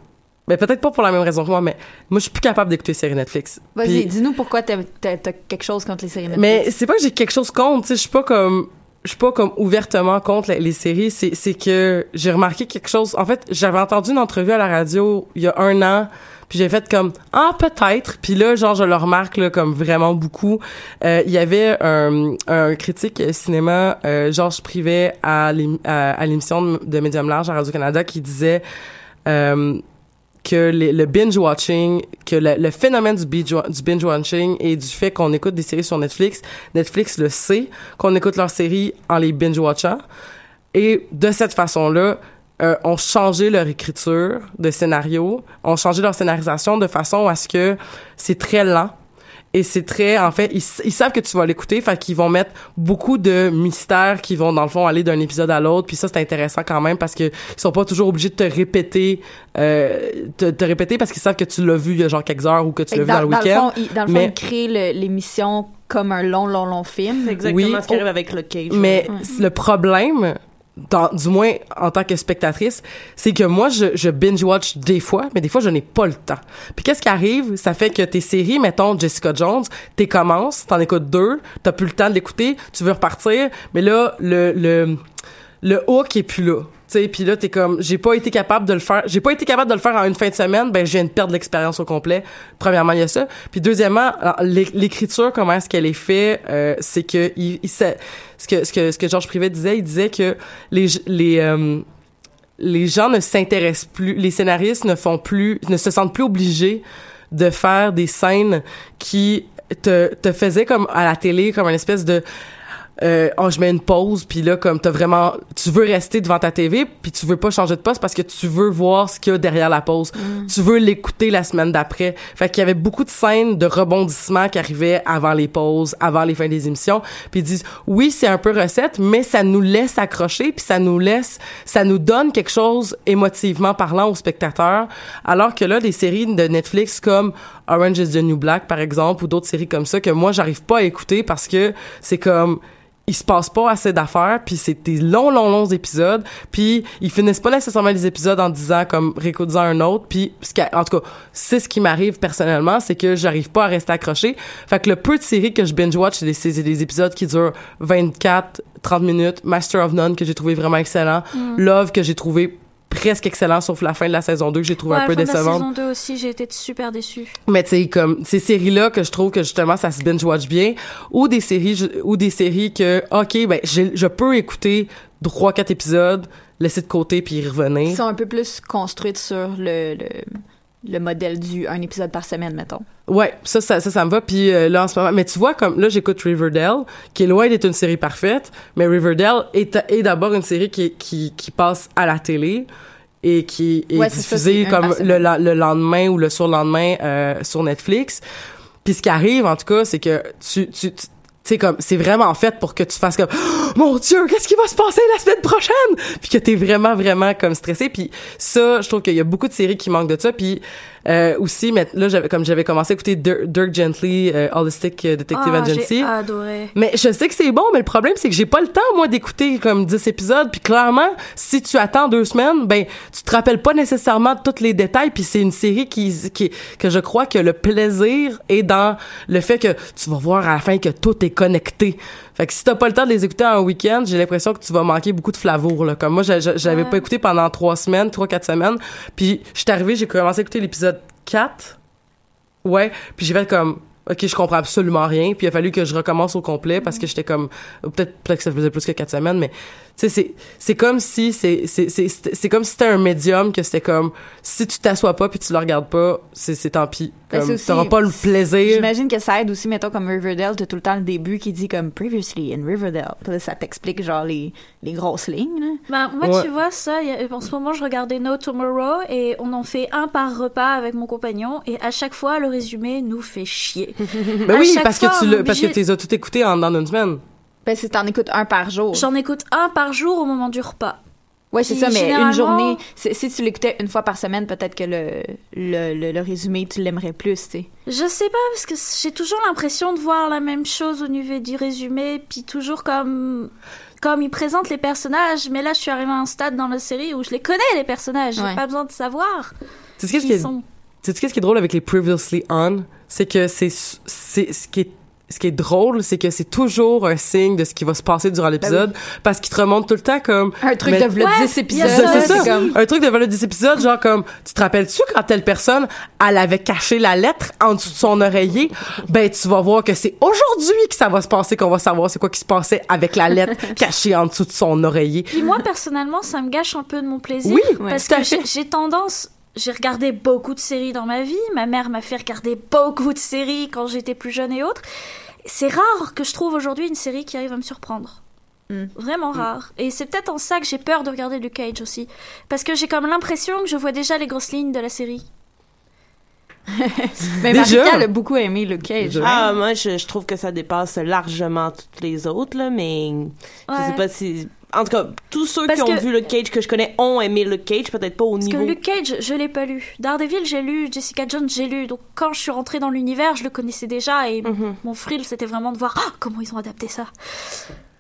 Speaker 1: Ben peut-être pas pour la même raison que moi, mais moi je suis plus capable d'écouter les séries Netflix.
Speaker 2: Vas-y,
Speaker 1: Puis-
Speaker 2: dis-nous pourquoi t'as quelque chose contre les séries Netflix.
Speaker 1: Mais c'est pas que j'ai quelque chose contre, tu sais, je suis pas comme je suis pas comme ouvertement contre les, séries, c'est c'est que j'ai remarqué quelque chose. En fait, j'avais entendu une entrevue à la radio il y a un an, puis j'ai fait comme ah peut-être, puis là genre je le remarque là comme vraiment beaucoup. Euh, il y avait un, un critique cinéma euh, Georges Privet à l'ém- à, à l'émission de, Médium large à Radio Canada qui disait euh, que les- le binge watching, que le, le phénomène du du binge watching et du fait qu'on écoute des séries sur Netflix, Netflix le sait qu'on écoute leurs séries en les binge watchant et de cette façon-là, euh, ont changé leur écriture de scénario, ont changé leur scénarisation de façon à ce que c'est très lent et c'est très en fait ils, ils savent que tu vas l'écouter fait qu'ils vont mettre beaucoup de mystères qui vont dans le fond aller d'un épisode à l'autre puis ça c'est intéressant quand même parce que ils sont pas toujours obligés de te répéter euh, te, te répéter parce qu'ils savent que tu l'as vu il y a genre quelques heures ou que tu l'as vu dans, le
Speaker 2: dans,
Speaker 1: week-end
Speaker 2: fond, il, dans le fond,
Speaker 1: mais
Speaker 2: il crée le- l'émission comme un long, long, long film.
Speaker 4: C'est exactement
Speaker 1: Oui.
Speaker 4: ce qui arrive avec Luke Cage.
Speaker 1: mais
Speaker 4: ouais.
Speaker 1: le problème, du moins en tant que spectatrice, c'est que moi, je, je binge-watch des fois, mais des fois, je n'ai pas le temps. Puis qu'est-ce qui arrive? Ça fait que tes séries, mettons Jessica Jones, t'es commences, t'en écoutes deux, t'as plus le temps de l'écouter, tu veux repartir, mais là, le, le, le hook est plus là. Sais, puis là t'es comme j'ai pas été capable de le faire j'ai pas été capable de le faire en une fin de semaine ben je viens de perdre l'expérience au complet. Premièrement il y a ça. Puis deuxièmement l'écriture comment est-ce qu'elle est faite euh, c'est que il, il ce que ce que ce que Georges Privet disait il disait que les les euh, les gens ne s'intéressent plus, les scénaristes ne font plus, ne se sentent plus obligés de faire des scènes qui te, te faisaient comme à la télé, comme une espèce de euh, oh, je mets une pause, puis là, comme t'as vraiment, tu veux rester devant ta TV, puis tu veux pas changer de poste parce que tu veux voir ce qu'il y a derrière la pause.
Speaker 2: Mm.
Speaker 1: Tu veux l'écouter la semaine d'après. Fait qu'il y avait beaucoup de scènes de rebondissements qui arrivaient avant les pauses, avant les fins des émissions. Puis ils disent, oui, c'est un peu recette, mais ça nous laisse accrocher, puis ça nous laisse, ça nous donne quelque chose émotivement parlant aux spectateurs. Alors que là, des séries de Netflix comme Orange is the New Black, par exemple, ou d'autres séries comme ça que moi, j'arrive pas à écouter parce que c'est comme il se passe pas assez d'affaires puis c'est des longs longs longs épisodes puis ils finissent pas nécessairement les épisodes en disant comme réécoute-en un autre puis en tout cas c'est ce qui m'arrive personnellement c'est que j'arrive pas à rester accroché fait que le peu de séries que je binge watch c'est des, c'est des épisodes qui durent 24 30 minutes Master of None que j'ai trouvé vraiment excellent
Speaker 3: Mm.
Speaker 1: Love que j'ai trouvé presque excellent sauf la fin de la saison 2 que j'ai trouvé
Speaker 3: Ouais,
Speaker 1: un peu
Speaker 3: la fin de la
Speaker 1: décevante
Speaker 3: saison 2 aussi, j'ai été super déçue.
Speaker 1: mais tu sais comme ces séries là que je trouve que justement ça se binge watch bien ou des séries ou des séries que OK ben je peux écouter trois quatre épisodes laisser de côté puis y
Speaker 2: Qui
Speaker 1: revenir.
Speaker 2: sont un peu plus construites sur le, le, le modèle du un épisode par semaine, mettons.
Speaker 1: Ouais, ça, ça, ça, ça me va. Puis euh, là, en ce moment, mais tu vois, comme là, j'écoute Riverdale, qui est loin d'être une série parfaite, mais Riverdale est, est d'abord une série qui, qui, qui passe à la télé et qui est
Speaker 2: Ouais, c'est ça,
Speaker 1: diffusée
Speaker 2: c'est un
Speaker 1: comme le, le lendemain ou le surlendemain euh, sur Netflix. Puis ce qui arrive, en tout cas, c'est que tu, tu, tu sais comme c'est vraiment fait pour que tu fasses comme Oh, mon dieu qu'est-ce qui va se passer la semaine prochaine? Puis que t'es vraiment vraiment comme stressé. Puis ça je trouve qu'il y a beaucoup de séries qui manquent de ça. Puis euh, aussi mais là j'avais comme j'avais commencé à écouter Dirk, Dirk Gently euh, Holistic euh, Detective
Speaker 3: Ah,
Speaker 1: Agency
Speaker 3: J'ai adoré.
Speaker 1: mais je sais que c'est bon, mais le problème, c'est que j'ai pas le temps, moi, d'écouter comme 10 épisodes. Puis clairement, si tu attends deux semaines, ben, tu te rappelles pas nécessairement de tous les détails. Puis c'est une série qui, qui, que je crois que le plaisir est dans le fait que tu vas voir à la fin que tout est connecté. Fait que si t'as pas le temps de les écouter en week-end, j'ai l'impression que tu vas manquer beaucoup de flavour, là. Comme moi, j'a- j'a- j'avais
Speaker 3: Ouais.
Speaker 1: pas écouté pendant trois semaines, trois, quatre semaines. Puis je suis arrivée, j'ai commencé à écouter l'épisode 4. Ouais, puis j'ai fait comme OK, je comprends absolument rien, puis il a fallu que je recommence au complet parce que j'étais comme peut-être peut-être que ça faisait plus que quatre semaines mais c'est c'est comme si c'est c'est c'est comme si c'était un médium que c'était comme si tu t'assois pas puis tu le regardes pas, c'est c'est tant pis.
Speaker 2: Ben,
Speaker 1: Comme t'auras pas le plaisir.
Speaker 2: J'imagine que ça aide aussi, mettons, comme Riverdale, t'as tout le temps le début qui dit comme Previously in Riverdale. Puis là, ça t'explique genre les, les grosses lignes. là.
Speaker 3: Bah, moi,
Speaker 1: Ouais.
Speaker 3: tu vois, ça, y a- en ce moment, je regardais No Tomorrow et on en fait un par repas avec mon compagnon et à chaque fois, le résumé nous fait chier. (laughs)
Speaker 1: Ben
Speaker 3: À
Speaker 1: oui, parce
Speaker 3: fois,
Speaker 1: que tu le parce que tu les as tout écoutés en dans une semaine.
Speaker 2: Ben, c'est t'en écoutes un par jour.
Speaker 3: J'en écoute un par jour au moment du repas.
Speaker 2: Ouais, c'est ça, mais une
Speaker 3: généralement-
Speaker 2: journée, c'est- si tu l'écoutais une fois par semaine, peut-être que le, le, le, le résumé, tu l'aimerais plus, tu sais.
Speaker 3: Je sais pas, parce que j'ai toujours l'impression de voir la même chose au niveau du résumé, puis toujours comme. Comme ils présentent les personnages, mais là je suis arrivée à un stade dans la série où je les connais les personnages, j'ai
Speaker 2: Ouais.
Speaker 3: pas besoin de savoir.
Speaker 1: Tu sais
Speaker 3: qui
Speaker 1: est
Speaker 3: sont.
Speaker 1: Tu sais qu'est-ce qui est drôle avec les previously on, c'est que c'est c'est ce qui est ce qui est drôle, c'est que c'est toujours un signe de ce qui va se passer durant l'épisode, parce qu'il te remonte tout le temps comme
Speaker 2: Un truc
Speaker 1: mais-
Speaker 2: de v'là
Speaker 3: Ouais,
Speaker 2: 10
Speaker 3: il y a
Speaker 2: épisodes.
Speaker 1: c'est
Speaker 3: ça,
Speaker 2: comme...
Speaker 1: un truc de valeur 10 épisodes, genre comme, tu te rappelles-tu quand telle personne, elle avait caché la lettre en dessous de son oreiller? Ben, tu vas voir que c'est aujourd'hui que ça va se passer, qu'on va savoir c'est quoi qui se passait avec la lettre (laughs) cachée en dessous de son oreiller.
Speaker 3: Puis moi personnellement, ça me gâche un peu de mon plaisir.
Speaker 1: Oui,
Speaker 3: parce que j'ai tendance. J'ai regardé beaucoup de séries dans ma vie. Ma mère m'a fait regarder beaucoup de séries quand j'étais plus jeune et autres. C'est rare que je trouve aujourd'hui une série qui arrive à me surprendre.
Speaker 2: Mm.
Speaker 3: Vraiment rare. Et c'est peut-être en ça que j'ai peur de regarder Luke Cage aussi. Parce que j'ai comme l'impression que je vois déjà les grosses lignes de la série. (laughs)
Speaker 2: Mais
Speaker 1: Déjà?
Speaker 2: Marika, elle a beaucoup aimé Luke Cage. Ouais.
Speaker 4: Ah, moi, je, je trouve que ça dépasse largement toutes les autres, là, mais je sais pas si... En tout cas, tous ceux
Speaker 3: Parce
Speaker 4: qui ont
Speaker 3: que-
Speaker 4: vu le Cage que je connais ont aimé le Cage, peut-être pas au
Speaker 3: Parce
Speaker 4: niveau...
Speaker 3: que Luke Cage, je l'ai pas lu. Daredevil, j'ai lu. Jessica Jones, j'ai lu. Donc quand je suis rentrée dans l'univers, je le connaissais déjà. Et
Speaker 4: Mhm.
Speaker 3: mon thrill, c'était vraiment de voir Ah, comment ils ont adapté ça.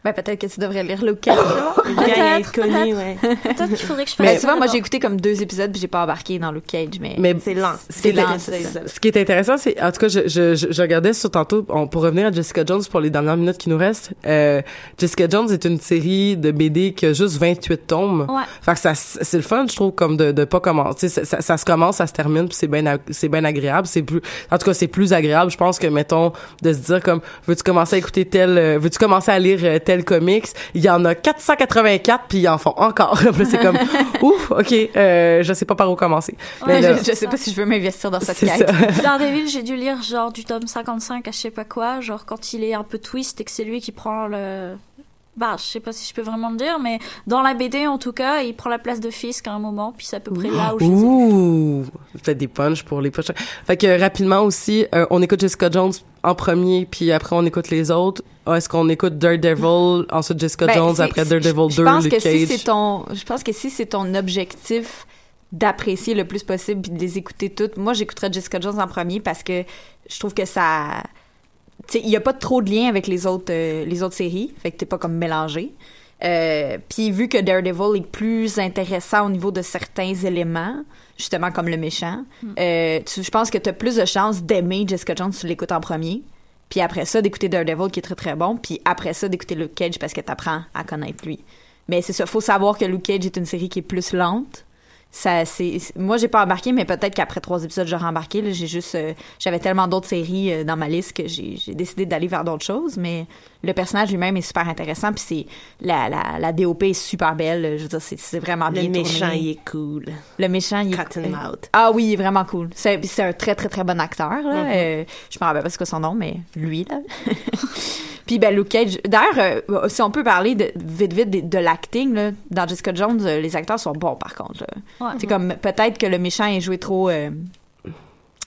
Speaker 2: Ben, peut-être que tu devrais lire Luke Cage. là.
Speaker 3: Peut-être,
Speaker 4: ouais.
Speaker 3: Peut-être qu'il faudrait que je fasse
Speaker 2: Ben,
Speaker 3: ça
Speaker 2: tu vois, moi, j'ai écouté comme deux épisodes puis j'ai pas embarqué dans Luke Cage, mais...
Speaker 1: Mais
Speaker 4: C'est lent.
Speaker 1: ce qui est,
Speaker 2: lent,
Speaker 4: c'est ça.
Speaker 1: ce qui est intéressant, c'est, en tout cas, je, je, je, je regardais sur tantôt, on, pour revenir à Jessica Jones pour les dernières minutes qui nous restent, euh, Jessica Jones est une série de BD qui a juste 28 tomes.
Speaker 3: Ouais.
Speaker 1: Fait que ça, c'est le fun, je trouve, comme de, de pas commencer. Ça, ça, ça se commence, ça se termine, puis c'est bien, c'est bien agréable. C'est plus, en tout cas, c'est plus agréable, je pense, que, mettons, de se dire comme, veux-tu commencer à écouter tel, euh, veux-tu commencer à lire euh, tel comics? Il y en a 484, puis ils en font encore. (laughs) C'est comme, (laughs) ouf, ok, euh, je sais pas par où commencer.
Speaker 3: Ouais,
Speaker 1: Mais là,
Speaker 2: je, je sais pas si je veux m'investir dans cette quête.
Speaker 1: ça.
Speaker 3: Daredevil, j'ai dû lire genre du tome 55 à je sais pas quoi, genre quand il est un peu twist et que c'est lui qui prend le, bah, je sais pas si je peux vraiment le dire, mais dans la BD, en tout cas, il prend la place de Fisk à un moment, puis c'est à peu près là où je.
Speaker 1: Ouh! Faites des punchs pour les prochains. Fait que rapidement aussi, euh, on écoute Jessica Jones en premier, puis après on écoute les autres. Ah, Est-ce qu'on écoute Daredevil, ensuite Jessica
Speaker 2: Ben,
Speaker 1: Jones, après Daredevil
Speaker 2: je
Speaker 1: 2,
Speaker 2: pense
Speaker 1: Luke
Speaker 2: que si
Speaker 1: Cage?
Speaker 2: c'est ton, je pense que si c'est ton objectif d'apprécier le plus possible puis de les écouter toutes, moi j'écouterais Jessica Jones en premier parce que je trouve que ça, il y a pas trop de lien avec les autres, euh, les autres séries, fait que t'es pas comme mélangé. Euh, puis vu que Daredevil est plus intéressant au niveau de certains éléments, justement comme le méchant, euh, tu- je pense que t'as plus de chances d'aimer Jessica Jones si tu l'écoutes en premier. Puis après ça, d'écouter Daredevil qui est très très bon. Puis après ça, d'écouter Luke Cage parce que t'apprends à connaître lui. Mais c'est ça, faut savoir que Luke Cage est une série qui est plus lente. Ça, c'est, moi, j'ai pas embarqué, mais peut-être qu'après trois épisodes, j'aurais embarqué. J'ai juste, euh, j'avais tellement d'autres séries euh, dans ma liste que j'ai, décidé d'aller vers d'autres choses. Mais le personnage lui-même est super intéressant. Puis c'est, la, la, la DOP est super belle. Je veux dire, c'est, vraiment
Speaker 4: Le
Speaker 2: bien
Speaker 4: méchant,
Speaker 2: tourné.
Speaker 4: il est cool.
Speaker 2: Le méchant, il est
Speaker 4: Cottonmouth.
Speaker 2: Ah oui, il est vraiment cool. C'est, c'est un très, très, très bon acteur. Là.
Speaker 4: Mhm.
Speaker 2: Euh, je me rappelle pas c'est quoi son nom, mais lui, là. (laughs) puis ben, Luke Cage. D'ailleurs, euh, si on peut parler de, vite, vite de, de l'acting, là, dans Jessica Jones, euh, les acteurs sont bons, par contre. là.
Speaker 3: Ouais.
Speaker 2: C'est comme, peut-être que le méchant est joué trop... euh,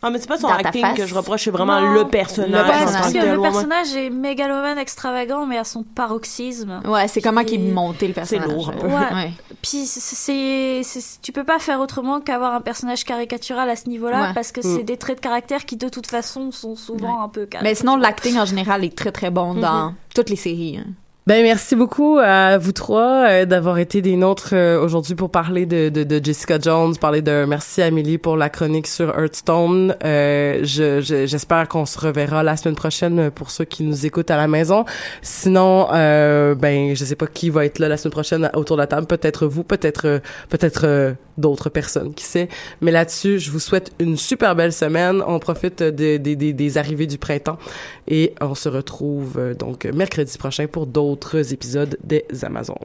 Speaker 4: Ah, mais c'est pas son
Speaker 2: Dans ta
Speaker 4: acting
Speaker 2: face.
Speaker 4: que je reproche, c'est vraiment
Speaker 3: Non.
Speaker 4: le personnage.
Speaker 2: Le
Speaker 4: en
Speaker 2: personnage.
Speaker 4: tant
Speaker 3: Parce
Speaker 4: que
Speaker 3: que
Speaker 4: tel,
Speaker 3: le
Speaker 4: ouais,
Speaker 3: personnage est mégalomane extravagant, mais à son paroxysme.
Speaker 2: Ouais, c'est comment qu'il est
Speaker 3: Qui-
Speaker 2: monté, le personnage.
Speaker 4: lourd, un peu.
Speaker 3: Ouais.
Speaker 2: Ouais.
Speaker 3: Puis c'est, c'est- tu peux pas faire autrement qu'avoir un personnage caricatural à ce niveau-là,
Speaker 2: Ouais.
Speaker 3: parce que
Speaker 1: Mm.
Speaker 3: c'est des traits de caractère qui de toute façon sont souvent un peu
Speaker 2: Mais sinon, l'acting en général est très, très bon dans toutes les séries. hein.
Speaker 1: Ben merci beaucoup à vous trois euh, d'avoir été des nôtres euh, aujourd'hui pour parler de, de, de Jessica Jones, parler de merci Amélie pour la chronique sur Hearthstone. Euh, je, je- j'espère qu'on se reverra la semaine prochaine pour ceux qui nous écoutent à la maison. Sinon, euh, ben je sais pas qui va être là la semaine prochaine autour de la table. Peut-être vous, peut-être euh, peut-être euh, d'autres personnes, qui sait. Mais là-dessus, je vous souhaite une super belle semaine. On profite de- des- des- des arrivées du printemps et on se retrouve euh, donc mercredi prochain pour d'autres épisodes des Amazones.